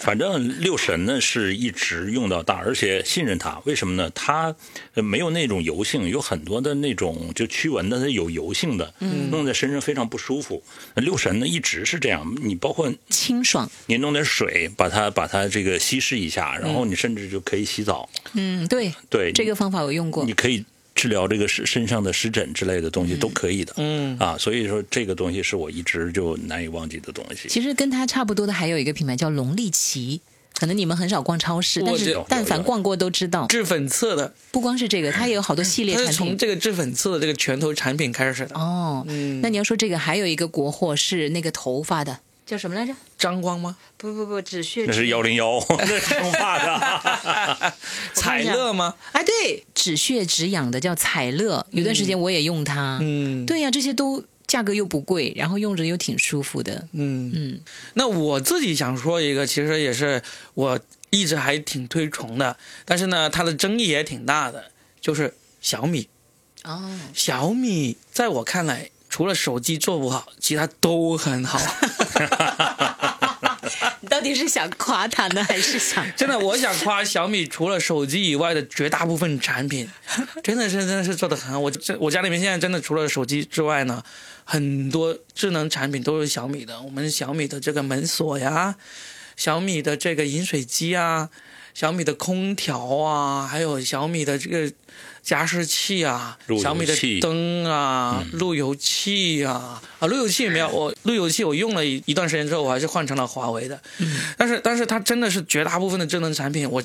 反正六神呢是一直用到大，而且信任它。为什么呢？它呃没有那种油性，有很多的那种就驱蚊的它有油性的，弄在身上非常不舒服。六神呢一直是这样，你包括清爽。你弄点水把它把它这个稀释一下，然后你甚至就可以洗澡。嗯，对，对，这个方法我用过你。可以治疗这个身身上的湿疹之类的东西都可以的。嗯啊，所以说这个东西是我一直就难以忘记的东西。其实跟它差不多的还有一个品牌叫龙力奇，可能你们很少逛超市，但是但凡逛过都知道。治粉刺的，不光是这个，它也有好多系列它是产品。从这个治粉刺的这个拳头产品开始的。哦，嗯那你要说这个，还有一个国货是那个头发的，叫什么来着？张光吗？不不不，止血那是幺零幺，那是生发的。彩乐吗？哎，对，止血止痒的叫彩乐，有段时间我也用它。嗯对呀、这些都价格又不贵，然后用着又挺舒服的。嗯嗯，那我自己想说一个，其实也是我一直还挺推崇的，但是呢，它的争议也挺大的，就是小米。哦，小米在我看来，除了手机做不好，其他都很好。你到底是想夸他呢，还是想？真的，我想夸小米，除了手机以外的绝大部分产品，真的是真的是做的很好。我这我家里面现在真的除了手机之外呢，很多智能产品都是小米的。我们小米的这个门锁呀，小米的这个饮水机啊，小米的空调啊，还有小米的这个加湿器啊小米的灯啊，路由器啊，啊，路由器也没有，我路由器我用了一一段时间之后，我还是换成了华为的。但是但是它真的是绝大部分的智能产品，我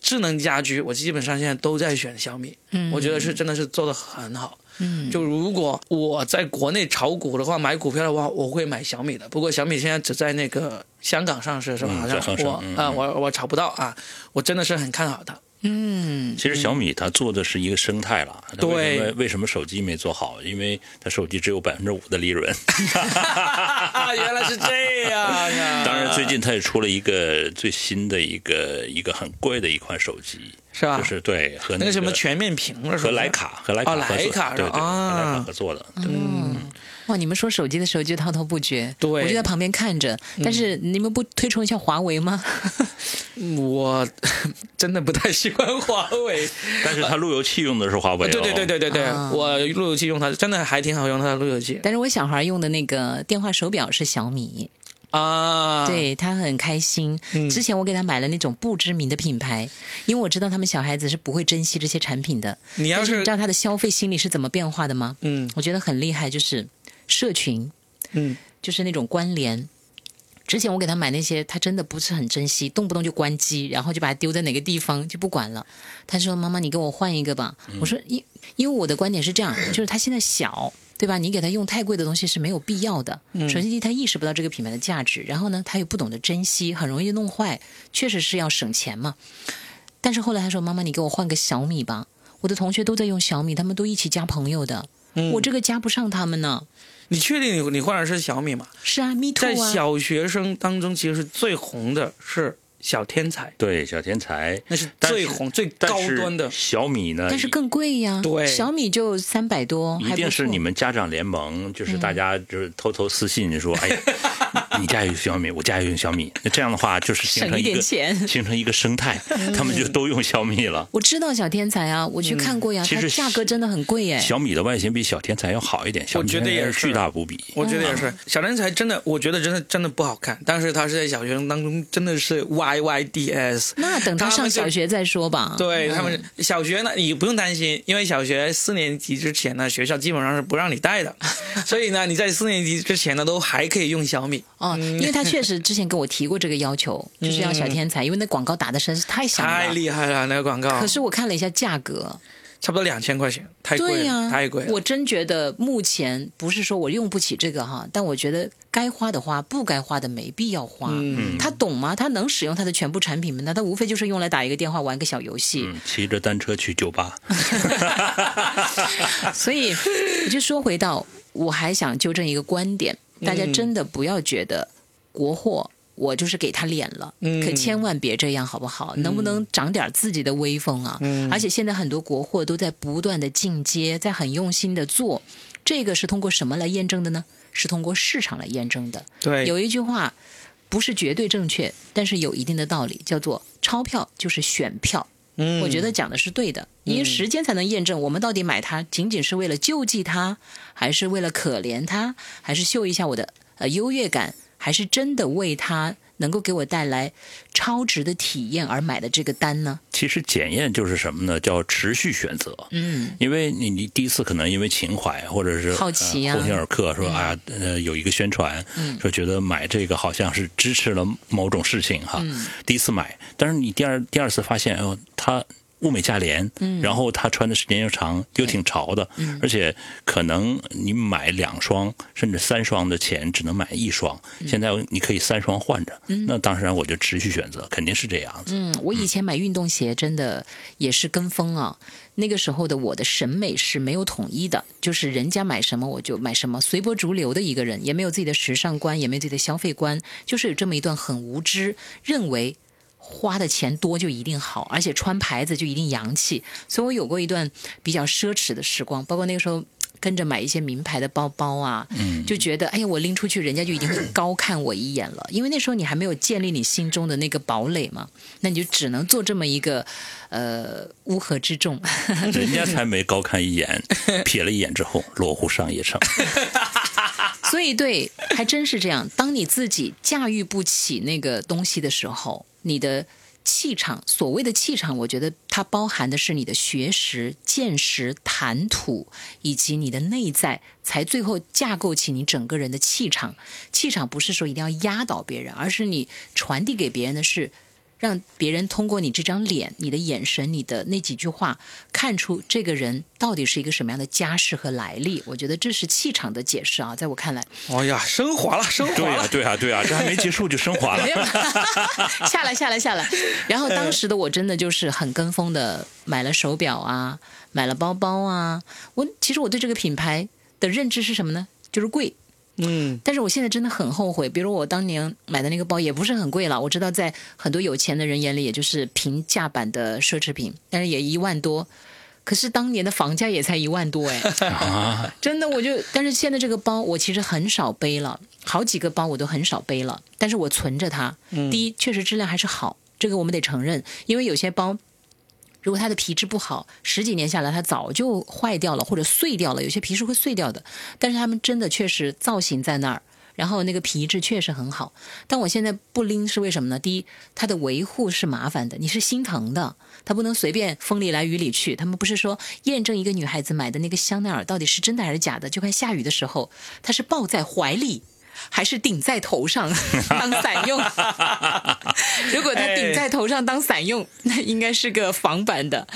智能家居我基本上现在都在选小米，嗯我觉得是真的是做的很好。嗯，就如果我在国内炒股的话，买股票的话，我会买小米的。不过小米现在只在那个香港上市是吧？嗯好像我啊、我我炒不到啊，我真的是很看好它。嗯，其实小米它做的是一个生态了。对为什么手机没做好？因为它手机只有百分之五的利润。原来是这样呀！当然，最近它也出了一个最新的一个一个很贵的一款手机，是吧？就是对和那个个什么全面屏了，和徕卡和徕卡哦合作，徕卡对对，和啊徕卡合作的。对嗯，哇，你们说手机的时候就滔滔不绝，对我就在旁边看着。但是你们不推崇一下华为吗？我 真的不太喜欢华为。但是它路由器用的是华为、哦，对对对对对对，啊我路由器用它真的还挺好用，它的路由器但是我小孩用的那个电话手表是小米，啊。，对他很开心。嗯之前我给他买了那种不知名的品牌，因为我知道他们小孩子是不会珍惜这些产品的。你要是是你知道他的消费心理是怎么变化的吗？嗯我觉得很厉害，就是社群，嗯就是那种关联。之前我给他买那些，他真的不是很珍惜，动不动就关机，然后就把它丢在哪个地方就不管了。他说：“妈妈，你给我换一个吧。我说：“因因为我的观点是这样，就是他现在小，对吧？你给他用太贵的东西是没有必要的。首先，第一，他意识不到这个品牌的价值，然后呢，他又不懂得珍惜，很容易弄坏，确实是要省钱嘛。但是后来他说：“妈妈，你给我换个小米吧。”我的同学都在用小米，他们都一起加朋友的。我这个加不上他们呢。你确定你你换的是小米吗？是啊，me too 啊。在小学生当中，其实是最红的是小天才，对，小天才。那是最红、最高端的。小米呢，但是更贵呀，对。小米就三百多，一定是你们家长联盟，就是大家就是偷偷私信说，哎呀，你家有小米，我家也用小米，那这样的话就是形省一成一个 点钱。形成一个生态，他们就都用小米了。我知道小天才啊，我去看过呀，它其实价格真的很贵哎。小米的外形比小天才要好一点，小米觉得也是。巨大无比。我觉得也是，小天才真的，我觉得真的真的不好看，但是他是在小学生当中真的是 YYDS。那等他上小学再说吧。嗯对他们小学呢，你不用担心，因为小学四年级之前呢，学校基本上是不让你带的，所以呢，你在四年级之前呢，都还可以用小米，哦，因为他确实之前跟我提过这个要求，就是要小天才，因为那广告打的实在是太响太。厉害了那个广告，可是我看了一下价格，差不多两千块钱，太贵了，对呀、太贵了。我真觉得目前不是说我用不起这个哈，但我觉得该花的花，不该花的没必要花。嗯他懂吗？他能使用他的全部产品吗？那他无非就是用来打一个电话，玩个小游戏。嗯，骑着单车去酒吧，所以我就说回到，我还想纠正一个观点，大家真的不要觉得国货。我就是给他脸了，嗯可千万别这样，好不好？能不能长点自己的威风啊？嗯而且现在很多国货都在不断的进阶，在很用心的做，这个是通过什么来验证的呢？是通过市场来验证的。对，有一句话不是绝对正确，但是有一定的道理，叫做“钞票就是选票”。嗯我觉得讲的是对的，因为时间才能验证我们到底买它仅仅是为了救济它，还是为了可怜它，还是秀一下我的呃优越感，还是真的为它能够给我带来超值的体验而买的这个单呢？其实检验就是什么呢？叫持续选择。嗯，因为你你第一次可能因为情怀或者是好奇啊呃、鸿星尔克说啊呃有一个宣传，嗯说觉得买这个好像是支持了某种事情哈，嗯第一次买，但是你第二第二次发现哦它。物美价廉，嗯。然后它穿的时间又长，又挺潮的，而且可能你买两双甚至三双的钱只能买一双，嗯。现在你可以三双换着，嗯。那当然我就持续选择，肯定是这样子。嗯，我以前买运动鞋真的也是跟风啊。那个时候的我的审美是没有统一的，就是人家买什么我就买什么，随波逐流的一个人，也没有自己的时尚观，也没有自己的消费观，就是有这么一段很无知，认为花的钱多就一定好，而且穿牌子就一定洋气。所以我有过一段比较奢侈的时光，包括那个时候。跟着买一些名牌的包包啊，嗯就觉得哎呀，我拎出去，人家就一定会高看我一眼了。因为那时候你还没有建立你心中的那个堡垒嘛，那你就只能做这么一个呃乌合之众。人家才没高看一眼，瞥了一眼之后，落户上也成。所以对，还真是这样。当你自己驾驭不起那个东西的时候，你的气场，所谓的气场，我觉得它包含的是你的学识、见识、谈吐，以及你的内在，才最后架构起你整个人的气场。气场不是说一定要压倒别人，而是你传递给别人的是。让别人通过你这张脸、你的眼神、你的那几句话，看出这个人到底是一个什么样的家世和来历。我觉得这是气场的解释啊，在我看来，哎呀，升华了，升、华了。对啊、对啊、这还没结束就升华了 没。有下来下来下来。然后当时的我真的就是很跟风的，买了手表啊，买了包包啊。我其实我对这个品牌的认知是什么呢？就是贵。嗯，但是我现在真的很后悔，比如我当年买的那个包也不是很贵了，我知道在很多有钱的人眼里，也就是平价版的奢侈品，但是也一万多。可是当年的房价也才一万多哎，啊，真的我就，但是现在这个包我其实很少背了，好几个包我都很少背了，但是我存着它。第一，确实质量还是好，这个我们得承认，因为有些包。如果它的皮质不好，十几年下来它早就坏掉了或者碎掉了，有些皮是会碎掉的。但是它们真的确实造型在那儿，然后那个皮质确实很好。但我现在不拎是为什么呢？第一，它的维护是麻烦的，你是心疼的，它不能随便风里来雨里去。他们不是说验证一个女孩子买的那个香奈儿到底是真的还是假的，就看下雨的时候，它是抱在怀里。还是顶在头上 当伞用。如果他顶在头上当伞用，那应该是个仿版的。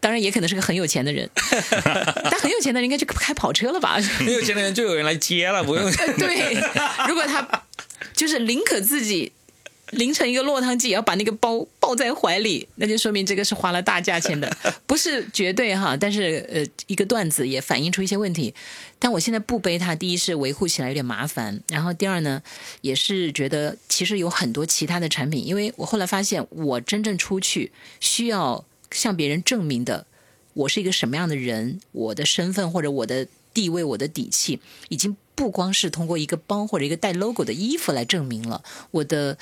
当然，也可能是个很有钱的人，但很有钱的人应该就开跑车了吧？很有钱的人就有人来接了，不用。对，如果他就是宁可自己淋成一个落汤鸡也要把那个包抱在怀里，那就说明这个是花了大价钱的，不是绝对哈。但是呃，一个段子也反映出一些问题。但我现在不背它，第一是维护起来有点麻烦，然后第二呢，也是觉得其实有很多其他的产品，因为我后来发现，我真正出去需要向别人证明的，我是一个什么样的人，我的身份或者我的地位、我的底气，已经不光是通过一个包或者一个带 logo 的衣服来证明了，我的。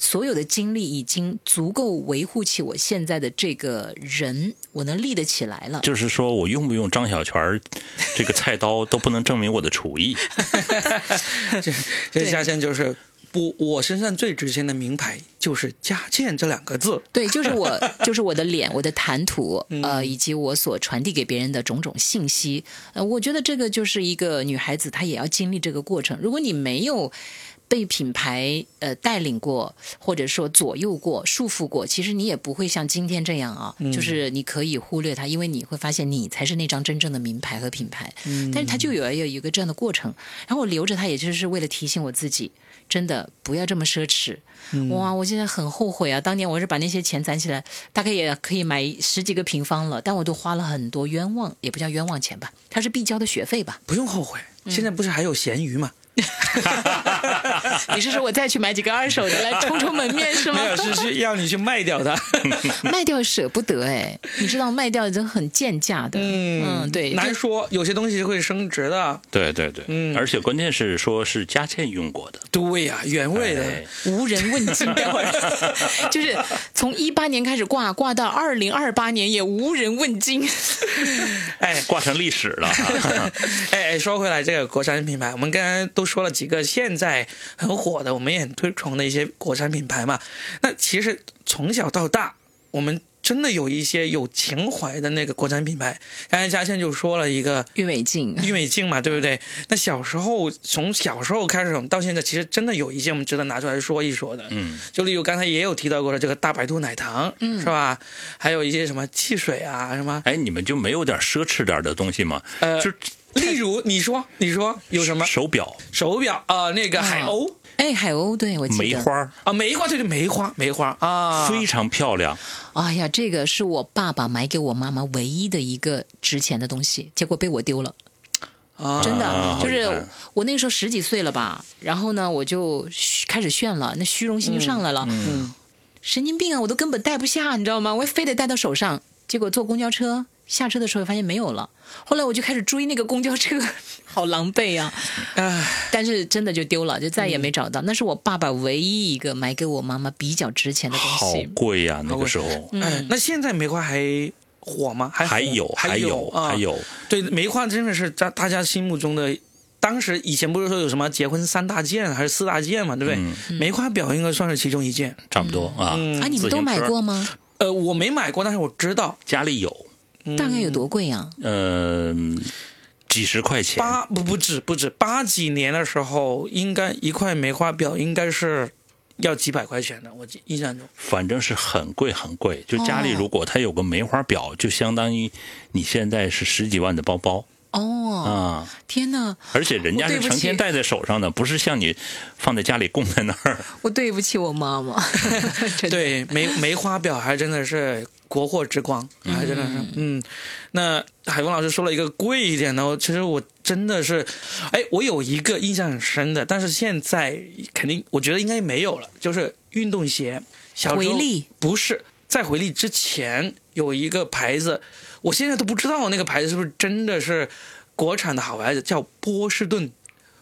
所有的精力已经足够维护起我现在的这个人，我能立得起来了。就是说我用不用张小泉这个菜刀都不能证明我的厨艺。这这嘉倩就是我我身上最值钱的名牌就是家倩这两个字。对，就是我，就是我的脸，我的谈吐，呃，以及我所传递给别人的种种信息。呃，我觉得这个就是一个女孩子，她也要经历这个过程。如果你没有。被品牌呃带领过，或者说左右过、束缚过，其实你也不会像今天这样啊，就是你可以忽略它，因为你会发现你才是那张真正的名牌和品牌。但是它就有有一个这样的过程，然后我留着它，也就是为了提醒我自己，真的不要这么奢侈。哇，我现在很后悔啊！当年我是把那些钱攒起来，大概也可以买十几个平方了，但我都花了很多冤枉，也不叫冤枉钱吧，它是必交的学费吧？不用后悔，现在不是还有闲鱼吗？你是说我再去买几个二手的来充充门面是吗？没有，是是要你去卖掉它，卖掉舍不得哎，你知道卖掉已经很贱价的，嗯对，难说，有些东西会升值的，对对对，嗯，而且关键是说是佳倩用过的，对呀，原味的，无人问津，待会儿。就是从一八年开始挂，挂到二零二八年也无人问津，哎，挂成历史了，哎哎，说回来这个国产品牌，我们刚刚都。说了几个现在很火的，我们也很推崇的一些国产品牌嘛。那其实从小到大，我们真的有一些有情怀的那个国产品牌。刚才嘉倩就说了一个郁美净，郁美净嘛，对不对？那小时候从小时候开始到现在，其实真的有一些我们值得拿出来说一说的。嗯，就例如刚才也有提到过的这个大白兔奶糖，嗯，是吧？还有一些什么汽水啊，什么？哎，你们就没有点奢侈点的东西吗？呃，就。例如，你说，你说有什么手表？手表啊，那个海鸥，哎，海鸥，对我记得梅花啊，梅花，对对，梅花，梅花啊，非常漂亮。哎呀，这个是我爸爸买给我妈妈唯一的一个值钱的东西，结果被我丢了。啊，真的，就是我那个时候十几岁了吧，然后呢，我就开始炫了，那虚荣心就上来了。嗯，神经病啊，我都根本戴不下，你知道吗？我非得戴到手上，结果坐公交车。下车的时候发现没有了，后来我就开始追那个公交车，好狼狈啊！但是真的就丢了，就再也没找到。那是我爸爸唯一一个买给我妈妈比较值钱的东西。好贵呀，那个时候。嗯，那现在梅花还火吗？还还有还有还有。对，梅花真的是在大家心目中的，当时以前不是说有什么结婚三大件还是四大件嘛，对不对？梅花表应该算是其中一件，差不多啊。啊，你们都买过吗？呃，我没买过，但是我知道家里有。大概有多贵呀？嗯，几十块钱。八不不止不止，八几年的时候，应该一块梅花表应该是要几百块钱的，我印象中。反正是很贵很贵，就家里如果他有个梅花表，就相当于你现在是十几万的包包。哦啊！天哪！而且人家是成天戴在手上的，不是像你放在家里供在那儿。我对不起我妈妈。对梅梅花表还真的是国货之光，还真的是嗯。那海峰老师说了一个贵一点的，其实我真的是，哎，我有一个印象很深的，但是现在肯定我觉得应该没有了，就是运动鞋。小回力不是在回力之前有一个牌子。我现在都不知道那个牌子是不是真的是国产的好牌子，叫波士顿。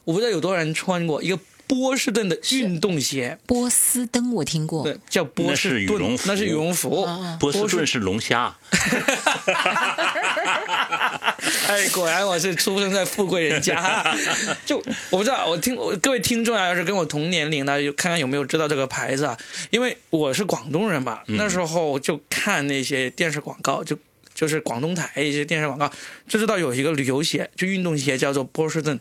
我不知道有多少人穿过一个波士顿的运动鞋。波司登我听过，对，叫波士顿，那是羽绒服。波士顿是龙虾。哎，果然我是出生在富贵人家。就我不知道，我听各位听众啊，要是跟我同年龄的，就看看有没有知道这个牌子啊。因为我是广东人嘛，那时候就看那些电视广告就。就是广东台一些电视广告，就知道有一个旅游鞋，就运动鞋，叫做波士顿。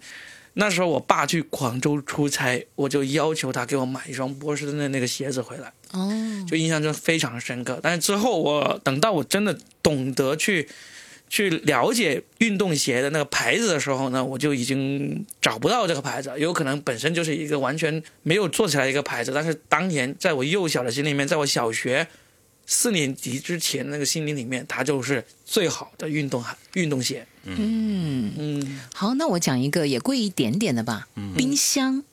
那时候我爸去广州出差，我就要求他给我买一双波士顿的那个鞋子回来。哦，就印象中非常深刻。但是之后我等到我真的懂得去。去了解运动鞋的那个牌子的时候呢，我就已经找不到这个牌子，有可能本身就是一个完全没有做起来一个牌子，但是当年在我幼小的心里面，在我小学四年级之前那个心灵里面，它就是最好的运动运动鞋。嗯，嗯好，那我讲一个也贵一点点的吧，冰箱，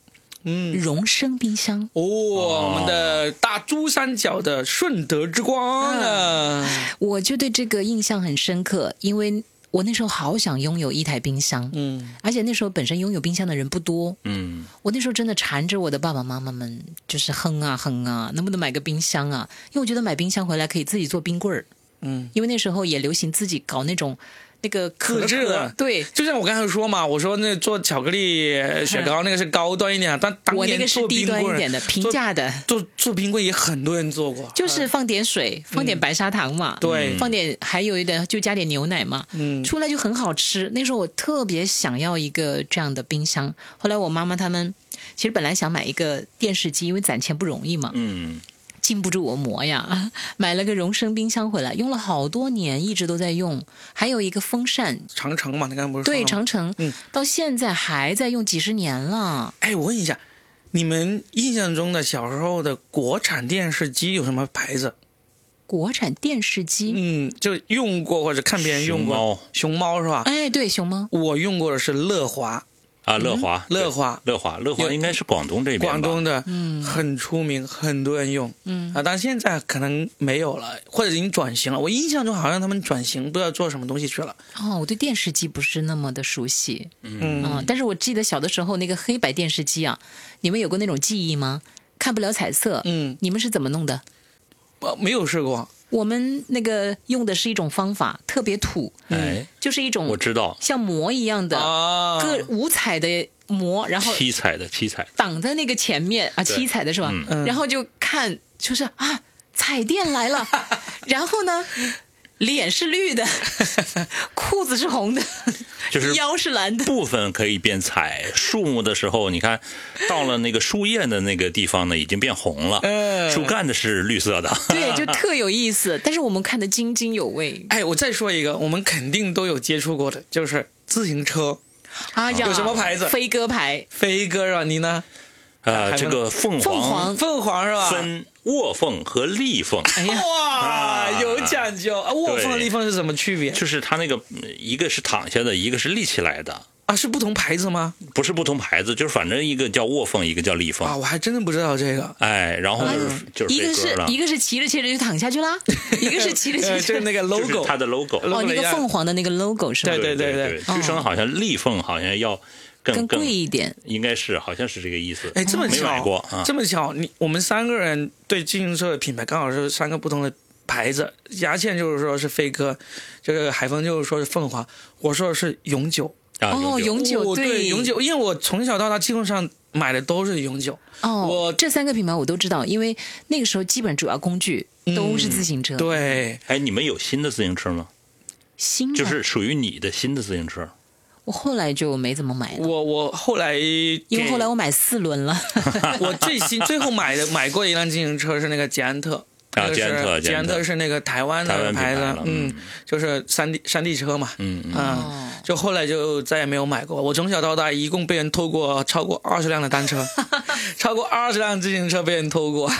嗯，荣升冰箱。哦，我们的大珠三角的顺德之光啊，我就对这个印象很深刻，因为我那时候好想拥有一台冰箱，嗯。而且那时候本身拥有冰箱的人不多，嗯，我那时候真的缠着我的爸爸妈妈们，就是哼啊哼啊，能不能买个冰箱啊？因为我觉得买冰箱回来可以自己做冰棍儿，嗯。因为那时候也流行自己搞那种那个可自制的对。就像我刚才说嘛，我说那做巧克力雪糕那个是高端一点，但当我那个是年做低端一点的，平价的，做做冰棍也很多人做过，就是放点水，放点白砂糖嘛，对。放点还有一点就加点牛奶嘛，嗯。出来就很好吃。那时候我特别想要一个这样的冰箱，后来我妈妈他们其实本来想买一个电视机，因为攒钱不容易嘛，嗯，禁不住我磨呀，买了个荣升冰箱回来，用了好多年，一直都在用。还有一个风扇，长城嘛，你刚才不是说对，长城，嗯到现在还在用几十年了。哎，我问一下，你们印象中的小时候的国产电视机有什么牌子？国产电视机，嗯，就用过或者看别人用过。熊猫熊猫是吧？哎，对，熊猫，我用过的是乐华，啊，乐华，乐华乐华，乐华应该是广东这边吧广东的，嗯，很出名，很多人用，嗯啊，但现在可能没有了，或者已经转型了。我印象中好像他们转型，不知道做什么东西去了。哦，我对电视机不是那么的熟悉，嗯，嗯，但是我记得小的时候那个黑白电视机啊，你们有过那种记忆吗？看不了彩色，嗯，你们是怎么弄的？我没有试过。我们那个用的是一种方法，特别土，哎，就是一种我知道，像膜一样的啊，各五彩的膜，然后七彩的七彩，挡在那个前面啊，七彩的是吧？嗯。然后就看，就是啊，彩电来了，然后呢，脸是绿的，裤子是红的，就是腰是蓝的。部分可以变彩，树木的时候，你看到了那个树叶的那个地方呢，已经变红了，嗯树干的是绿色的。对，就特有意思，但是我们看得津津有味。哎，我再说一个，我们肯定都有接触过的，就是自行车，啊呀，有什么牌子飞鸽牌，飞鸽啊？你呢？啊，还这个凤凤凰凤凰是吧？分卧凤和立凤，哎呀，哇，啊有讲究啊！卧凤和立凤是什么区别就是它那个嗯一个是躺下的，一个是立起来的，啊？是不同牌子吗？不是不同牌子，就是反正一个叫卧凤，一个叫立凤。啊，我还真的不知道这个。哎，然后就是就是一个是一个是骑着骑着就躺下去啦，一个是骑着呃，骑着。就是那个 logo，它的 logo。哦，那个凤凰的那个 logo 是吧？对对对对对，据说好像立凤好像要更更贵一点。应该是好像是这个意思。哎，这么没买巧，这么巧，你我们三个人对自行车的品牌刚好是三个不同的牌子。牙倩就是说是飞科，这个海峰就是说是凤凰，我说的是永久。啊，哦，永久永久哦对永久，因为我从小到大基本上买的都是永久。哦，我这三个品牌我都知道，因为那个时候基本主要工具都是自行车。，对，哎，你们有新的自行车吗？新的就是属于你的新的自行车。我后来就没怎么买了，我我后来因为后来我买四轮了。我最新最后买的买过一辆自行车是那个捷安特。啊捷安特捷捷安安特特是那个台湾台湾品的牌子，嗯嗯，就是山地山地车嘛，嗯嗯，就后来就再也没有买过。我从小到大一共被人偷过超过二十辆的单车，超过二十辆自行车被人偷过，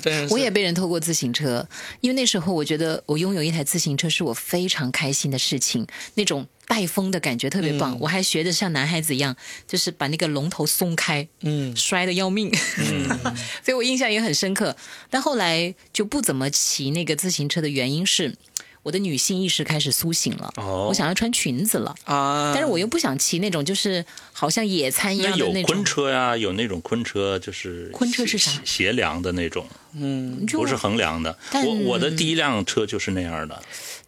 真是。我也被人偷过自行车，因为那时候我觉得我拥有一台自行车是我非常开心的事情，那种带风的感觉特别棒。嗯我还学着像男孩子一样，就是把那个龙头松开，嗯摔的要命，所以我印象也很深刻。但后来就不怎么骑那个自行车的原因是，我的女性意识开始苏醒了，哦我想要穿裙子了。啊，但是我又不想骑那种就是好像野餐一样的那种昆，车呀，有那种昆车，就是昆车是啥斜斜梁的那种，嗯就不是横梁的。但我我的第一辆车就是那样的。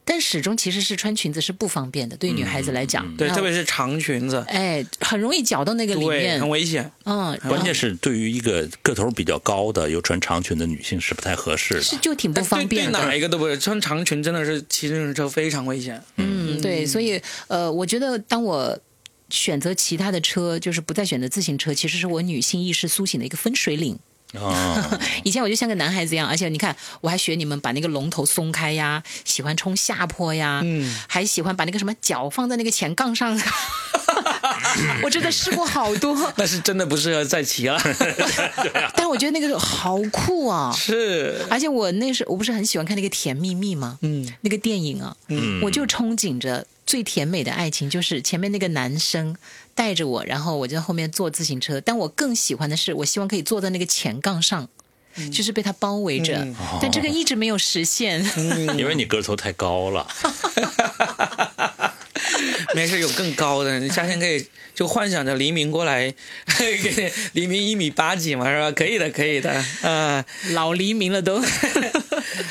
但始终其实是穿裙子是不方便的，对于女孩子来讲，对，特别是长裙子，哎，很容易绞到那个里，面很，危险。嗯，关键是对于一个个头比较高的又穿长裙的女性是不太合适的。是就挺不方便对对哪。一个都不是，穿长裙真的是骑自行车非常危险。嗯，对，所以呃，我觉得当我选择其他的车，就是不再选择自行车，其实是我女性意识苏醒的一个分水岭。啊，以前我就像个男孩子一样，而且你看，我还学你们把那个龙头松开呀，喜欢冲下坡呀，嗯还喜欢把那个什么脚放在那个前杠上。我真的试过好多，那是真的不适合再骑了。但我觉得那个好酷啊！是，而且我那时我不是很喜欢看那个《甜蜜蜜》吗？嗯，那个电影啊，嗯我就憧憬着最甜美的爱情，就是前面那个男生带着我，然后我就在后面坐自行车。但我更喜欢的是，我希望可以坐在那个前杠上，就是被他包围着。嗯但这个一直没有实现。因为你个头太高了，没事，有更高的，你夏天可以就幻想着黎明过来，给黎明一米八几嘛，是吧？可以的，可以的，啊、老黎明了都。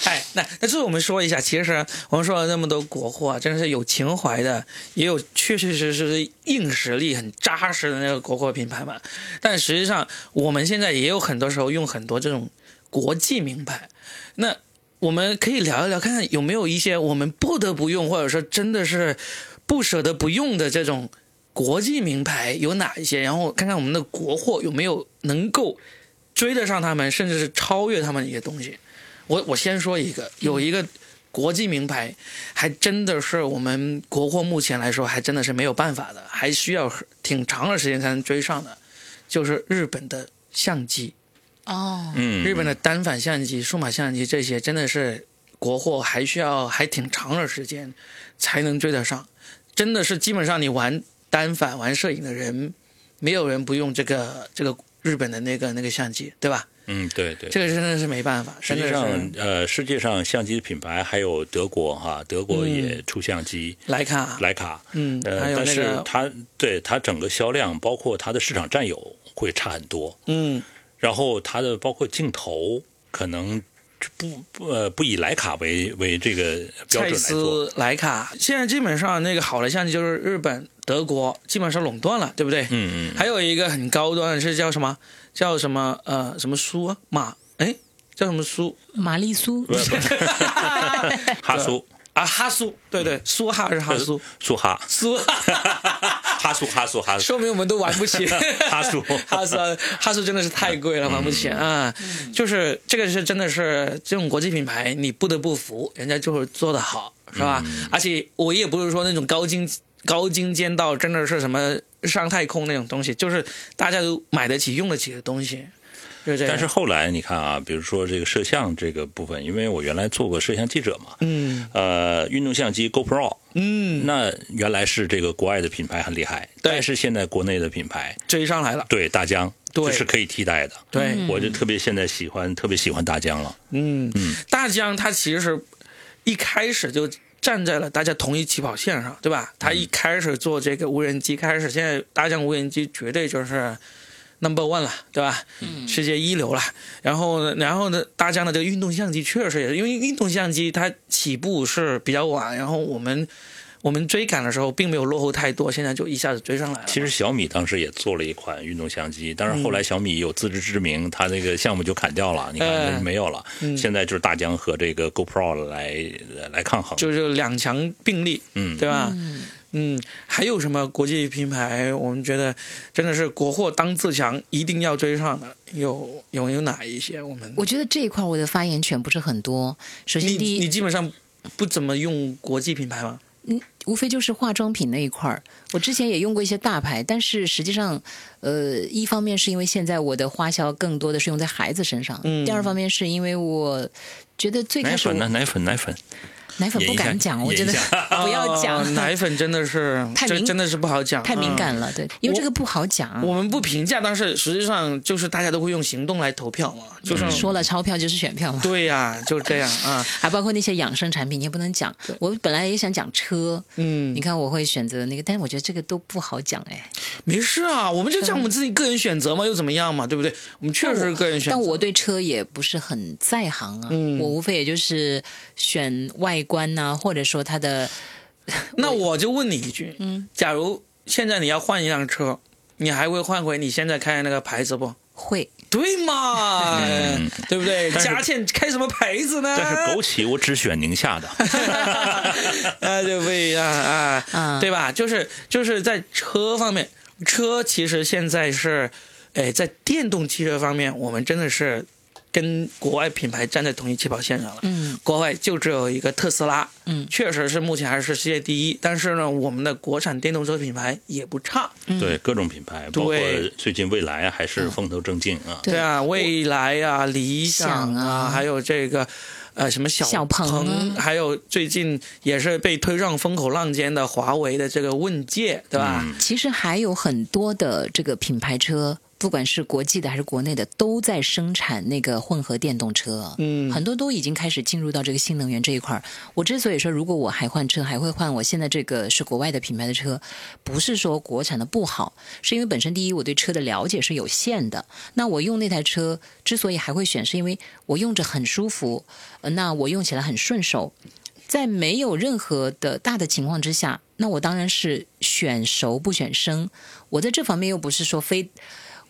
哎，那那最后我们说一下，其实我们说了那么多国货，真的是有情怀的，也有确确实实硬实力很扎实的那个国货品牌嘛。但实际上，我们现在也有很多时候用很多这种国际名牌。那我们可以聊一聊，看看有没有一些我们不得不用，或者说真的是不舍得不用的这种国际名牌有哪一些，然后看看我们的国货有没有能够追得上他们，甚至是超越他们的一些东西。我我先说一个，有一个国际名牌，还真的是我们国货目前来说还真的是没有办法的，还需要挺长的时间才能追上的，就是日本的相机，哦，嗯，日本的单反相机、数码相机这些真的是国货，还需要还挺长的时间才能追得上。真的是基本上你玩单反、玩摄影的人，没有人不用这个这个日本的那个那个相机，对吧？嗯，对对。这个真的是没办法，实际上，呃，世界上相机品牌还有德国哈，德国嗯也出相机，徕卡，徕卡，嗯，但是，它对它整个销量，包括它的市场占有会差很多，嗯。然后它的包括镜头可能不不呃不以徕卡为为这个标准来做，司、徕卡，现在基本上那个好的相机就是日本、德国，基本上垄断了，对不对？嗯嗯，还有一个很高端的是叫什么？叫什么？呃，什么苏啊马？哎，叫什么苏玛丽苏 哈苏啊？哈苏，对对，苏哈还是哈苏？苏哈 苏哈，哈苏哈苏哈苏说明我们都玩不起。哈苏 哈苏哈苏真的是太贵了，玩不起啊！就是这个是真的是这种国际品牌，你不得不服，人家就是做的好，是吧？而且我也不是说那种高精高精尖到真的是什么上太空那种东西，就是大家都买得起、用得起的东西。但是后来你看啊，比如说这个摄像这个部分，因为我原来做过摄像记者嘛，嗯。呃，运动相机 GoPro，嗯，那原来是这个国外的品牌很厉害，但是现在国内的品牌，追上来了，对大疆，对。这是可以替代的。对，我就特别现在喜欢，特别喜欢大疆了。嗯，大疆它其实一开始就站在了大家同一起跑线上，对吧？它一开始做这个无人机，开始现在大疆无人机绝对就是 number one 了，对吧？世界一流了。然后呢，然后呢，大疆的这个运动相机确实也是，因为运动相机它起步是比较晚，然后我们我们追赶的时候并没有落后太多，现在就一下子追上来了。其实小米当时也做了一款运动相机，但是嗯后来小米有自知之明，它那个项目就砍掉了，你看哎没有了。现在就是大疆和这个 GoPro 来来抗衡。就是两强并立，嗯，对吧？嗯，还有什么国际品牌？我们觉得真的是国货当自强，一定要追上的，有有有哪一些？我们我觉得这一块我的发言权不是很多。首先，第一，你基本上不怎么用国际品牌吗？嗯无非就是化妆品那一块儿。我之前也用过一些大牌，但是实际上，呃，一方面是因为现在我的花销更多的是用在孩子身上，嗯第二方面是因为我觉得最开始奶粉呢？奶粉奶粉，奶粉不敢讲，我觉得演一下 不要讲，哦奶粉真的是太敏这真的是不好讲，太敏感了。对，因为这个不好讲。我们不评价，但是实际上就是大家都会用行动来投票嘛，就是、说了钞票就是选票嘛，对呀、就是这样 啊。还包括那些养生产品，你也不能讲。我本来也想讲车，嗯你，看我会选择那个，但是我觉得这个都不好讲哎。没事啊，我们就讲我们自己个人选择嘛，又怎么样嘛，对不对？我们确实是个人选择。但我对车也不是很在行啊，嗯我无非也就是选外观呐、或者说它的 那我就问你一句，嗯，假如现在你要换一辆车，你还会换回你现在开的那个牌子不？会。对嘛，对不对？佳倩开什么牌子呢？但是枸杞我只选宁夏的。那就不一样啊，啊对吧？就是就是在车方面，车其实现在是哎，在电动汽车方面，我们真的是跟国外品牌站在同一起跑线上了。嗯国外就只有一个特斯拉，嗯确实是目前还是世界第一。但是呢，我们的国产电动车品牌也不差。对各种品牌，包括最近未来啊，还是风头正劲啊。对对啊，未来啊，理想想啊还有这个。呃，什么小小鹏啊还有最近也是被推上风口浪尖的华为的这个问界，对吧？嗯其实还有很多的这个品牌车，不管是国际的还是国内的，都在生产那个混合电动车。嗯很多都已经开始进入到这个新能源这一块儿。我之所以说，如果我还换车，还会换我现在这个是国外的品牌的车，不是说国产的不好，是因为本身第一我对车的了解是有限的。那我用那台车之所以还会选，是因为我用着很舒服，呃，那我用起来很顺手。在没有任何的大的情况之下，那我当然是选熟不选生。我在这方面又不是说非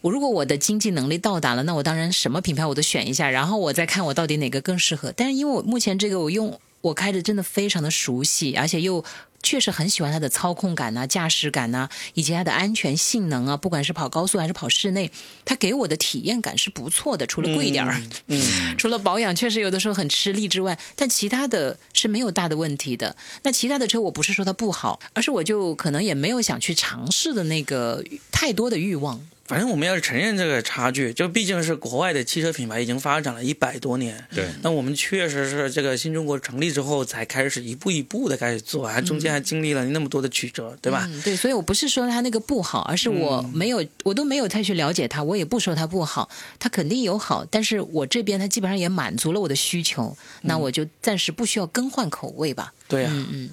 我如果我的经济能力到达了，那我当然什么品牌我都选一下，然后我再看我到底哪个更适合。但是因为我目前这个我用我开的真的非常的熟悉，而且又确实很喜欢它的操控感呐、驾驶感呐、以及它的安全性能啊，不管是跑高速还是跑室内，它给我的体验感是不错的，除了贵一点儿。嗯，除了保养确实有的时候很吃力之外，但其他的是没有大的问题的。那其他的车我不是说它不好，而是我就可能也没有想去尝试的那个太多的欲望。反正我们要承认这个差距，就毕竟是国外的汽车品牌已经发展了一百多年，对，那我们确实是这个新中国成立之后才开始一步一步的开始做，还中间还经历了那么多的曲折，对吧？嗯，对，所以我不是说它那个不好，而是我没有，我都没有太去了解它，我也不说它不好，它肯定有好，但是我这边它基本上也满足了我的需求，那我就暂时不需要更换口味吧。对啊。嗯嗯，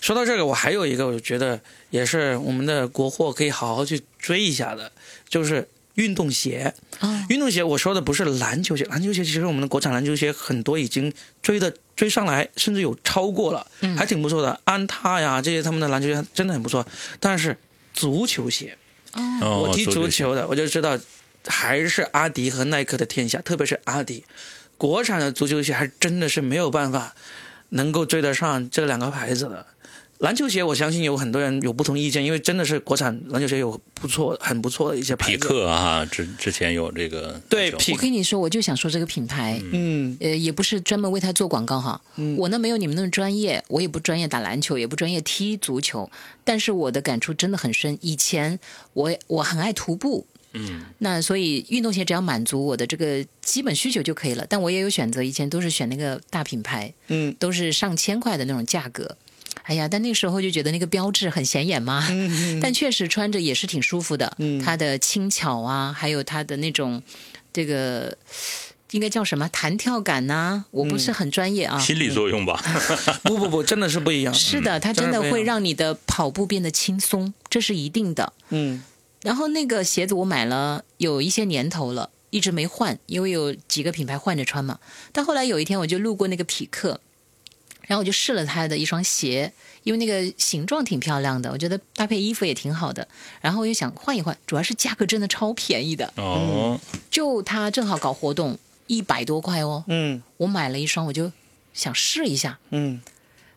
说到这个，我还有一个我觉得也是我们的国货可以好好去追一下的，就是运动鞋。哦，运动鞋我说的不是篮球鞋，篮球鞋其实我们的国产篮球鞋很多已经追的追上来，甚至有超过了，嗯还挺不错的。安踏呀这些他们的篮球鞋真的很不错，但是足球鞋，哦我踢足球的，我就知道还是阿迪和耐克的天下，特别是阿迪，国产的足球鞋还真的是没有办法能够追得上这两个牌子的。篮球鞋，我相信有很多人有不同意见，因为真的是国产篮球鞋有不错、很不错的一些牌子。匹，克啊，之之前有这个对匹我跟你说，我就想说这个品牌。嗯呃，也不是专门为他做广告哈，我呢没有你们那么专业，我也不专业打篮球，也不专业踢足球，但是我的感触真的很深。以前我我很爱徒步，嗯，那所以运动鞋只要满足我的这个基本需求就可以了。但我也有选择，以前都是选那个大品牌，嗯都是上千块的那种价格。哎呀，但那时候就觉得那个标志很显眼嘛，但确实穿着也是挺舒服的。嗯它的轻巧啊，还有它的那种这个应该叫什么弹跳感呐、我不是很专业啊。心理作用吧。不不不，真的是不一样。是的，它真的会让你的跑步变得轻松，这是一定的。嗯然后那个鞋子我买了有一些年头了，一直没换，因为有几个品牌换着穿嘛。但后来有一天我就路过那个匹克，然后我就试了他的一双鞋，因为那个形状挺漂亮的，我觉得搭配衣服也挺好的。然后我就想换一换，主要是价格真的超便宜的，哦，就他正好搞活动，一百多块哦。嗯我买了一双，我就想试一下，嗯，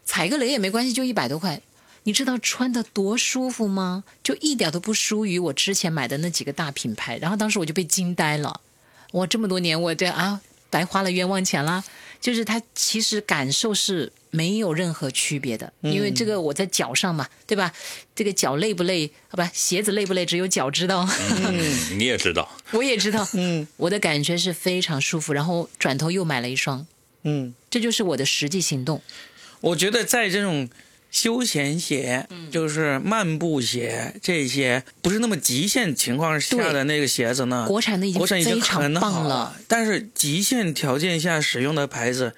踩个雷也没关系，就一百多块。你知道穿的多舒服吗？就一点都不输于我之前买的那几个大品牌。然后当时我就被惊呆了，我这么多年我这啊白花了冤枉钱啦。就是它其实感受是没有任何区别的，因为这个我在脚上嘛，对吧？这个脚累不累？好吧，鞋子累不累？只有脚知道。嗯，你也知道，我也知道，嗯我的感觉是非常舒服。然后转头又买了一双，嗯，这就是我的实际行动。我觉得在这种休闲鞋，就是漫步鞋这些不是那么极限情况下的那个鞋子呢，国产的已经国产已经非常很棒了，，但是极限条件下使用的牌子，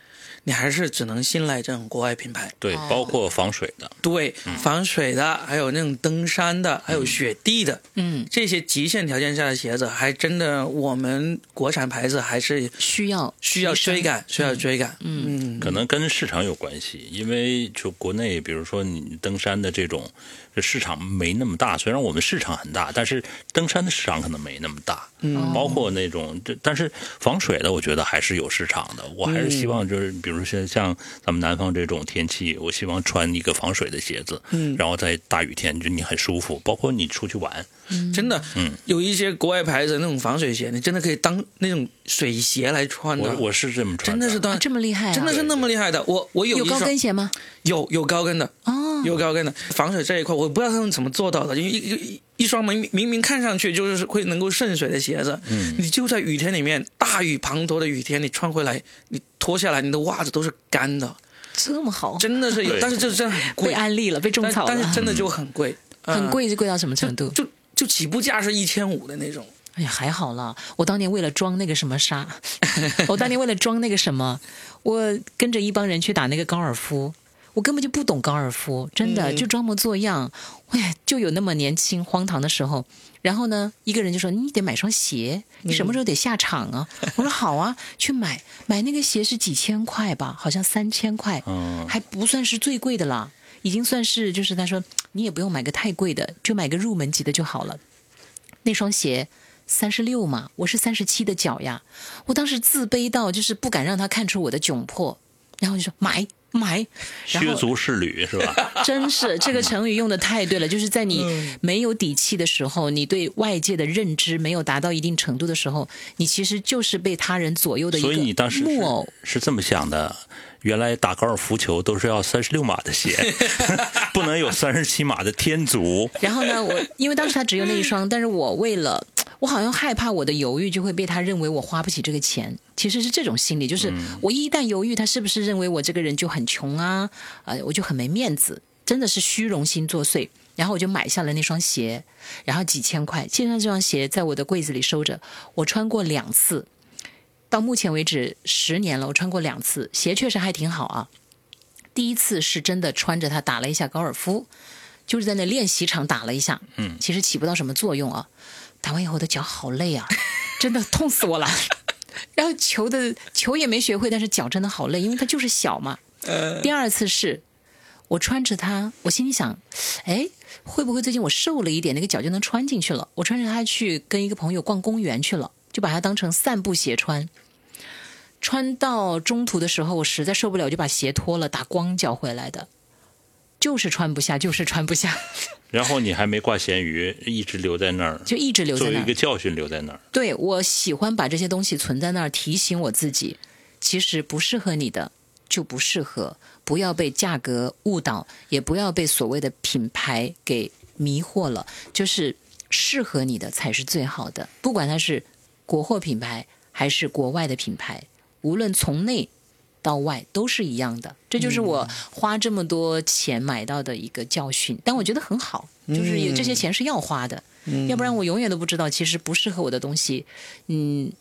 你还是只能信赖这种国外品牌。对，哦。包括防水的，对，防水的，还有那种登山的，还有雪地的，嗯，这些极限条件下的鞋子，还真的我们国产牌子还是需要需要追赶，需要追赶。嗯。可能跟市场有关系，因为就国内，比如说你登山的这种，这市场没那么大。虽然我们市场很大，但是登山的市场可能没那么大。嗯，包括那种这，但是防水的，我觉得还是有市场的。我还是希望就是，比如说像咱们南方这种天气，我希望穿一个防水的鞋子，嗯，然后在大雨天就你很舒服，包括你出去玩，真的，嗯，有一些国外牌子的那种防水鞋，你真的可以当那种水鞋来穿的。我我是这么穿的，真的是当啊这么厉害啊。真的是那么厉害的。我我有有高跟鞋吗？有有高跟的，哦，有高跟的。防水这一块，我不知道他们怎么做到的。因为一一一双明明明看上去就是会能够渗水的鞋子，嗯，你就在雨天里面，大雨滂沱的雨天，你穿回来，你脱下来，你的袜子都是干的，这么好，真的是有。对。但是这真的很被贵，安利了，被种但草了，但是真的就很贵，很贵，嗯是贵到什么程度？就就起步价是一千五的那种。哎呀，还好啦！我当年为了装那个什么沙，我当年为了装那个什么，我跟着一帮人去打那个高尔夫，我根本就不懂高尔夫，真的、嗯就装模作样。哎，就有那么年轻荒唐的时候。然后呢，一个人就说：“你得买双鞋，你什么时候得下场啊？”我说：“好啊，去买。买那个鞋是几千块吧，好像三千块，嗯还不算是最贵的啦，已经算是就是他说你也不用买个太贵的，就买个入门级的就好了。那双鞋三十六嘛，我是三十七的脚呀。我当时自卑到就是不敢让他看出我的窘迫，然后就说买买，削足适履是吧？真是这个成语用的太对了，就是在你没有底气的时候，你对外界的认知没有达到一定程度的时候，你其实就是被他人左右的一所以你当时个木偶。是是这么想的。原来打高尔夫球都是要三十六码的鞋，不能有三十七码的天足。然后呢，我因为当时他只有那一双，但是我为了我好像害怕我的犹豫就会被他认为我花不起这个钱，其实是这种心理，就是我一旦犹豫，他是不是认为我这个人就很穷啊？呃，我就很没面子，真的是虚荣心作祟。然后我就买下了那双鞋，然后几千块，现在这双鞋在我的柜子里收着，我穿过两次，到目前为止十年了，我穿过两次，鞋确实还挺好啊。第一次是真的穿着它打了一下高尔夫，就是在那练习场打了一下，嗯，其实起不到什么作用啊。打完以后我的脚好累啊，真的痛死我了。然后球的球也没学会，但是脚真的好累，因为它就是小嘛。呃，第二次是我穿着它，我心里想，哎，会不会最近我瘦了一点，那个脚就能穿进去了？我穿着它去跟一个朋友逛公园去了，就把它当成散步鞋穿。穿到中途的时候，我实在受不了，我就把鞋脱了，打光脚回来的，就是穿不下，就是穿不下，然后你还没挂咸鱼，一直留在那儿，就一直留在那儿作为一个。教训留在那儿。对我喜欢把这些东西存在那儿，提醒我自己，其实不适合你的就不适合，不要被价格误导，也不要被所谓的品牌给迷惑了，就是适合你的才是最好的，不管它是国货品牌还是国外的品牌，无论从内。到外都是一样的，这就是我花这么多钱买到的一个教训。但我觉得很好，就是有这些钱是要花的，要不然我永远都不知道，其实不适合我的东西，嗯，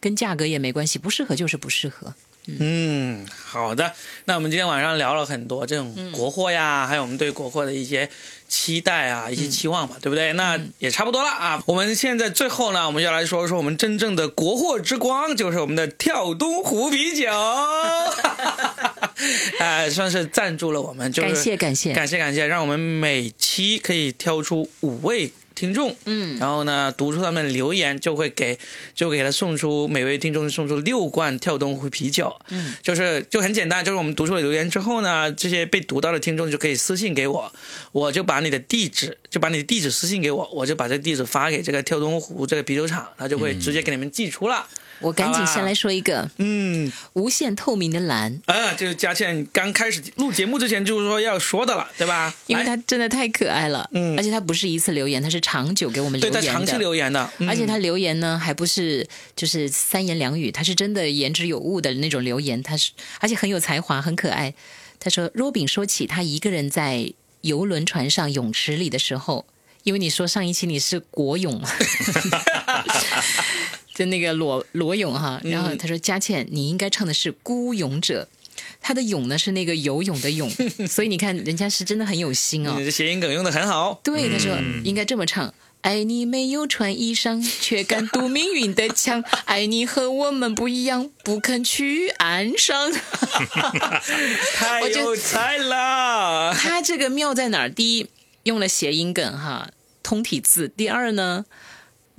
跟价格也没关系，不适合就是不适合。嗯，好的。那我们今天晚上聊了很多这种国货呀，还有我们对国货的一些期待啊，一些期望吧，对不对？那也差不多了啊。我们现在最后呢，我们要来说说我们真正的国货之光，就是我们的跳东湖啤酒。哎，算是赞助了我们，就是感谢感谢感谢感谢，让我们每期可以挑出五位听众，嗯，然后呢，读出他们的留言，就会给就给他送出每位听众送出六罐跳动湖啤酒，嗯，就是就很简单，就是我们读出了留言之后呢，这些被读到的听众就可以私信给我，我就把你的地址就把你的地址私信给我，我就把这个地址发给这个跳动湖这个啤酒厂，他就会直接给你们寄出了。我赶紧先来说一个嗯，无限透明的蓝，啊，就是佳倩刚开始录节目之前就是说要说的了，对吧？因为她真的太可爱了，嗯。而且她不是一次留言，她是长久给我们留言的，对他长期留言的，嗯。而且他留言呢，还不是就是三言两语，他是真的言之有物的那种留言，他是而且很有才华，很可爱。他说，Robin 说起他一个人在游轮船上泳池里的时候，因为你说上一期你是国泳嘛，就那个裸裸泳哈，然后他说佳倩，你应该唱的是孤勇者。他的泳呢是那个游泳的泳，所以你看人家是真的很有心哦。你的谐音梗用的很好。对，他说应该这么唱。爱你没有穿衣裳，却敢堵命运的枪。爱你和我们不一样，不肯去岸上。太有才了！他这个妙在哪儿？第一，用了谐音梗哈，通体字；第二呢，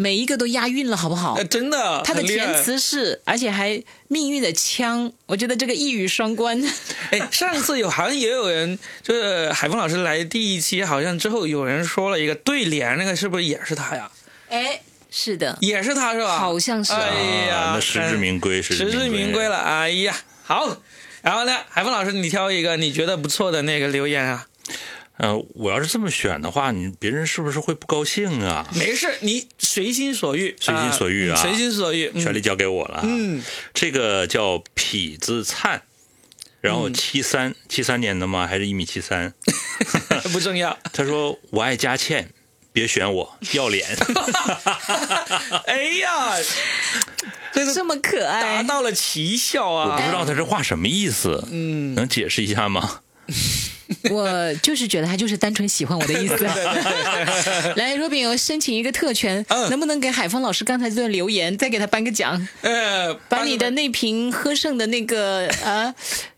每一个都押韵了，好不好呃，？真的，他的填词是，而且还命运的枪，我觉得这个一语双关。哎，上次有好像也有人，就是海峰老师来第一期，好像之后有人说了一个对联，那个是不是也是他呀？哎，是的，也是他是吧？好像是哎呀，啊那实至名归，实实至名归了。哎呀，好。然后呢，海峰老师，你挑一个你觉得不错的那个留言啊。呃，我要是这么选的话，你别人是不是会不高兴啊？没事，你随心所欲，随心所欲啊随心所欲。嗯权力交给我了。嗯，这个叫痞子灿，然后七三七三年的吗？还是一米七三？不重要。他说我爱佳倩，别选我，要脸。哎呀，这是这么可爱达，到了奇效啊我不啊！知道他这话什么意思，嗯，能解释一下吗？我就是觉得他就是单纯喜欢我的意思。来，Robin，我申请一个特权，嗯能不能给海峰老师刚才这段留言再给他颁个奖？呃，把你的那瓶喝剩的那个啊，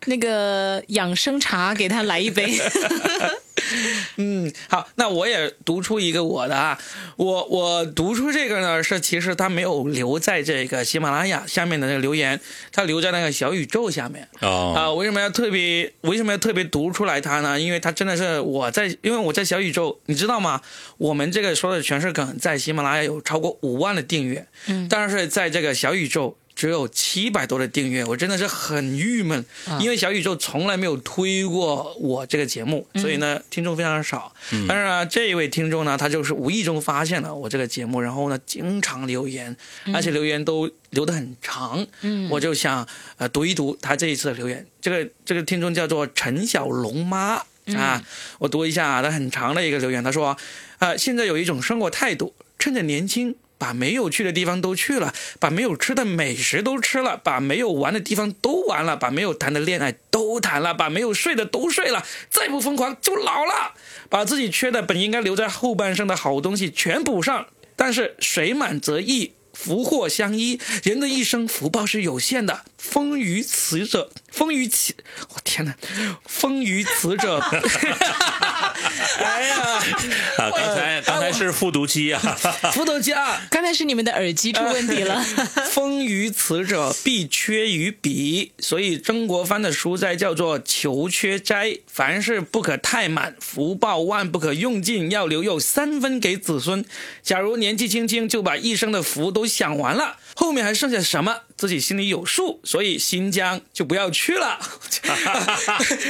那个养生茶给他来一杯。嗯，好，那我也读出一个我的啊，我我读出这个呢是其实他没有留在这个喜马拉雅下面的那个留言，他留在那个小宇宙下面。哦，啊、为什么要特别为什么要特别读出来他呢？因为他真的是我在，因为我在小宇宙，你知道吗？我们这个说的全是梗，在喜马拉雅有超过五万的订阅，嗯，但是在这个小宇宙只有七百多的订阅，我真的是很郁闷，因为小宇宙从来没有推过我这个节目，所以呢，听众非常少。但是呢，这一位听众呢，他就是无意中发现了我这个节目，然后呢，经常留言，而且留言都留得很长。嗯，我就想呃读一读他这一次的留言。这个这个听众叫做陈小龙妈。啊，我读一下啊，他很长的一个留言，他说，啊，现在有一种生活态度，趁着年轻，把没有去的地方都去了，把没有吃的美食都吃了，把没有玩的地方都玩了，把没有谈的恋爱都谈了，把没有睡的都睡了，再不疯狂就老了，把自己缺的本应该留在后半生的好东西全补上。但是水满则溢，福祸相依，人的一生福报是有限的，丰于此者，风于其，我、天哪，风于此者，哎呀，啊，刚才刚才是复读机啊，复读机啊。刚才是你们的耳机出问题了。风于此者，必缺于彼。所以曾国藩的书斋叫做“求缺斋”，凡事不可太满，福报万不可用尽，要留有三分给子孙。假如年纪轻轻就把一生的福都享完了，后面还剩下什么，自己心里有数。所以新疆就不要去了。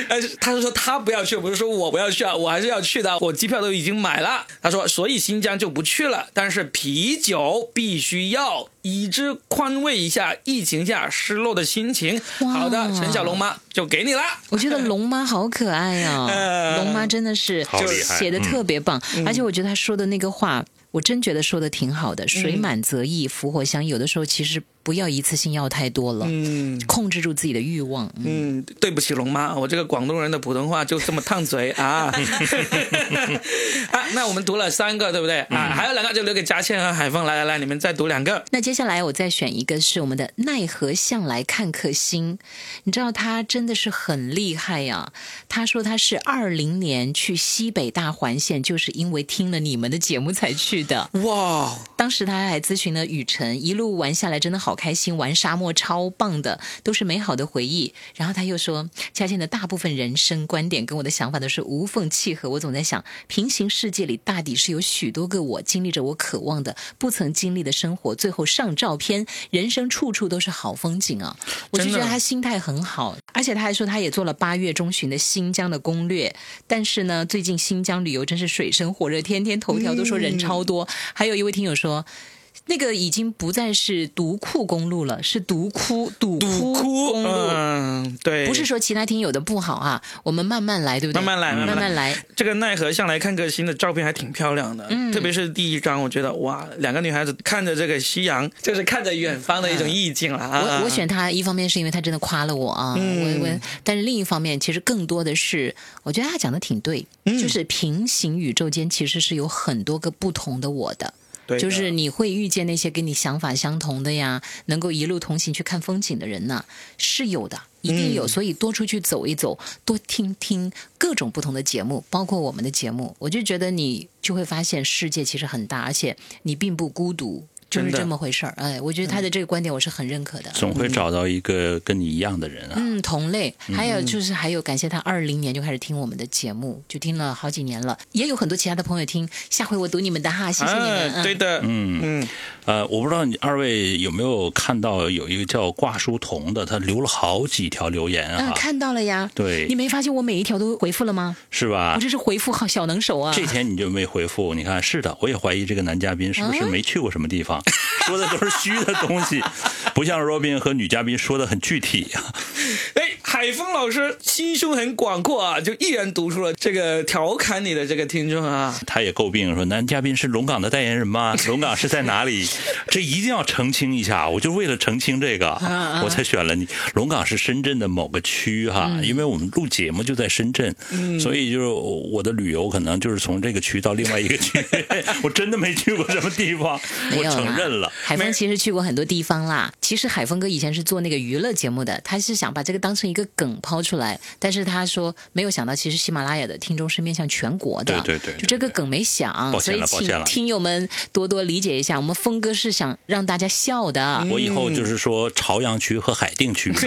呃 他是说他不要去，不是说我不要去啊，我还是要去的，我机票都已经买了。他说，所以新疆就不去了，但是啤酒必须要，以之宽慰一下疫情下失落的心情。好的，陈小龙妈就给你了。我觉得龙妈好可爱呀、呃 龙妈真的是写的特别棒，而且我觉得她说的那个话，我真觉得说的挺好的。水满则溢，福祸相依。有的时候其实不要一次性要太多了，嗯控制住自己的欲望。嗯嗯，对不起，龙妈，我这个广东人的普通话就这么烫嘴啊。啊，那我们读了三个，对不对？啊，还有两个就留给佳倩和海峰。来来来，你们再读两个。那接下来我再选一个是我们的奈何向来看客星，你知道他真的是很厉害呀、他说他是二零年去西北大环线，就是因为听了你们的节目才去的。哇，当时他还咨询了雨辰，一路玩下来真的好开心，玩沙漠超棒的，都是美好的回忆。然后他又说，佳倩的大部分人生观点跟我的想法都是无缝契合。我总在想，平行世界里大抵是有许多个我，经历着我渴望的、不曾经历的生活，最后上照片，人生处处都是好风景啊！我就觉得他心态很好，而且他还说他也做了八月中旬的新疆的攻略。但是呢，最近新疆旅游真是水深火热，天天头条都说人超多。还有一位听友说。那个已经不再是独库公路了，是独窟独独窟窟，公路。嗯，对，不是说其他听友的不好啊，我们慢慢来，对不对？慢慢来慢慢慢来来。这个奈何向来看个新的照片还挺漂亮的，嗯特别是第一张，我觉得哇，两个女孩子看着这个夕阳，就是看着远方的一种意境了啊。我我选他，一方面是因为他真的夸了我啊，嗯我我，但是另一方面，其实更多的是，我觉得他讲的挺对，嗯就是平行宇宙间其实是有很多个不同的我的。对就是你会遇见那些跟你想法相同的呀，能够一路同行去看风景的人呢，是有的，一定有。嗯所以多出去走一走，多听听各种不同的节目，包括我们的节目，我就觉得你就会发现世界其实很大，而且你并不孤独。就是这么回事儿。哎，我觉得他的这个观点我是很认可的。总会找到一个跟你一样的人啊。嗯，同类，还有就是还有感谢他二零年就开始听我们的节目，就听了好几年了，也有很多其他的朋友听。下回我读你们的哈，谢谢你们。啊，对的，嗯嗯，呃，我不知道你二位有没有看到有一个叫挂书童的，他留了好几条留言嗯，啊，看到了呀。对你没发现我每一条都回复了吗？是吧我？这是回复好小能手啊。这天你就没回复，你看是的，我也怀疑这个男嘉宾是不是没去过什么地方，说的都是虚的东西，不像 Robin 和女嘉宾说的很具体。哎，海峰老师心胸很广阔啊，就毅然读出了这个调侃你的这个听众啊。他也诟病说男嘉宾是龙岗的代言人吗？龙岗是在哪里？这一定要澄清一下。我就为了澄清这个，我才选了你。龙岗是深圳的某个区哈，因为我们录节目就在深圳，所以就是我的旅游可能就是从这个区到另外一个区。我真的没去过什么地方，我承认了。海峰其实去过很多地方啦。其实海峰哥以前是做那个娱乐节目的，他是想把这个当成一个梗抛出来，但是他说没有想到，其实喜马拉雅的听众是面向全国的。对对对对就这个梗没想，抱所以歉了抱歉了请听友们多多理解一下。我们峰哥是想让大家笑的，我以后就是说朝阳区和海淀区。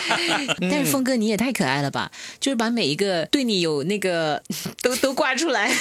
但是峰哥你也太可爱了吧！就是把每一个对你有那个 都都挂出来，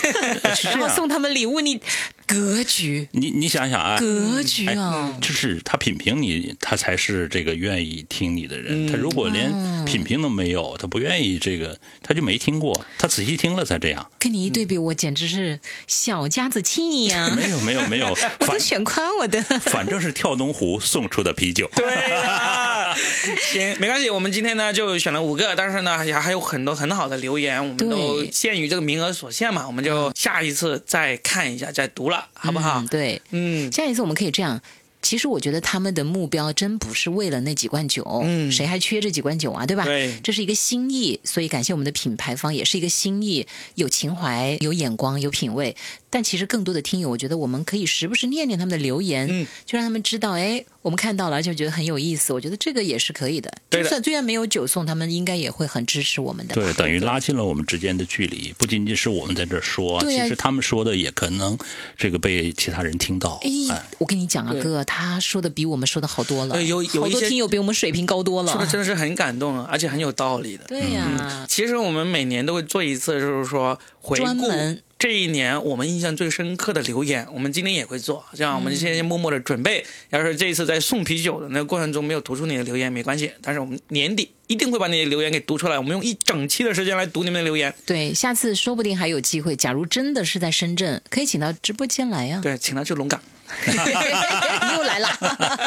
然后送他们礼物，你格局你你想想啊，格局啊！就是他品评你，他才是这个愿意听你的人。他如果连品评都没有，他不愿意这个，他就没听过。他仔细听了才这样。跟你一对比，我简直是小家子气呀、没有没有没有，我反都选宽我的。反正是跳东湖送出的啤酒。对啊，行，没关系。我们今天呢就选了五个，但是呢也还有很多很好的留言，我们都限于这个名额所限嘛，我们就下一次再看一下，再读了，好不好嗯？对，嗯，下一次我们可以这样。其实我觉得他们的目标真不是为了那几罐酒，嗯谁还缺这几罐酒啊，对吧？对这是一个心意，所以感谢我们的品牌方，也是一个心意，有情怀、有眼光、有品味。但其实更多的听友，我觉得我们可以时不时念念他们的留言，嗯就让他们知道，哎，我们看到了，而且觉得很有意思。我觉得这个也是可以的。就算虽然没有九送，他们应该也会很支持我们的。对，等于拉近了我们之间的距离，不仅仅是我们在这儿说，其实他们说的也可能这个被其他人听到。哎哎，，我跟你讲啊，对哥，他说的比我们说的好多了，呃有有好多一些听友比我们水平高多了。说的真的是很感动，啊，而且很有道理的。对呀、其实我们每年都会做一次，就是说回顾专门这一年我们印象最深刻的留言，我们今天也会做。这样我们现在默默的准备，要是这一次在送啤酒的那个过程中没有读出你的留言没关系，但是我们年底一定会把你的留言给读出来。我们用一整期的时间来读你们的留言。对，下次说不定还有机会。假如真的是在深圳，可以请到直播间来呀、对，请他去龙岗，又来了，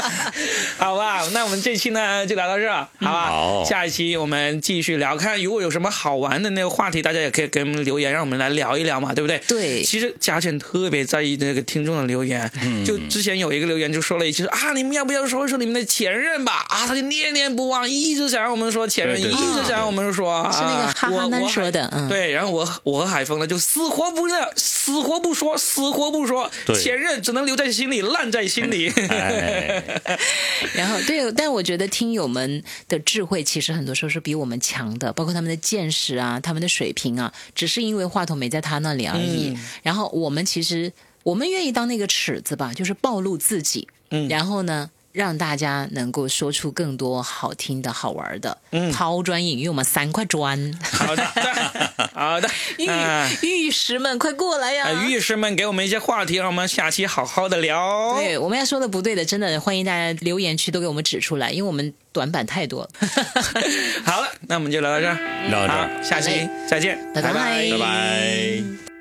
好吧？那我们这期呢就聊到这儿，好吧？好下一期我们继续聊，看如果有什么好玩的那个话题，大家也可以给我们留言，让我们来聊一聊嘛，对不对？对其实嘉倩特别在意那个听众的留言，就之前有一个留言就说了一句说啊，你们要不要说一说你们的前任吧？啊，他就念念不忘，一直想让我们说前任，对对对一直想让我们说，是那个啊哈哈男说的嗯对，然后我我和海峰呢就死活不认，死活不说，死活不说，前任只能留在心里，烂在心里。哎，然后对，但我觉得听友们的智慧其实很多时候是比我们强的，包括他们的见识啊，他们的水平啊，只是因为话筒没在他那里而已。嗯然后我们其实我们愿意当那个尺子吧，就是暴露自己，嗯然后呢。让大家能够说出更多好听的好玩的，嗯。抛砖引玉嘛，三块砖，好的，好的，玉啊玉石们快过来呀！玉石们给我们一些话题，让我们下期好好的聊。对，我们要说的不对的，真的欢迎大家留言区都给我们指出来，因为我们短板太多。了。好了，那我们就聊到这儿，聊到这儿，下期再见，拜拜。拜拜。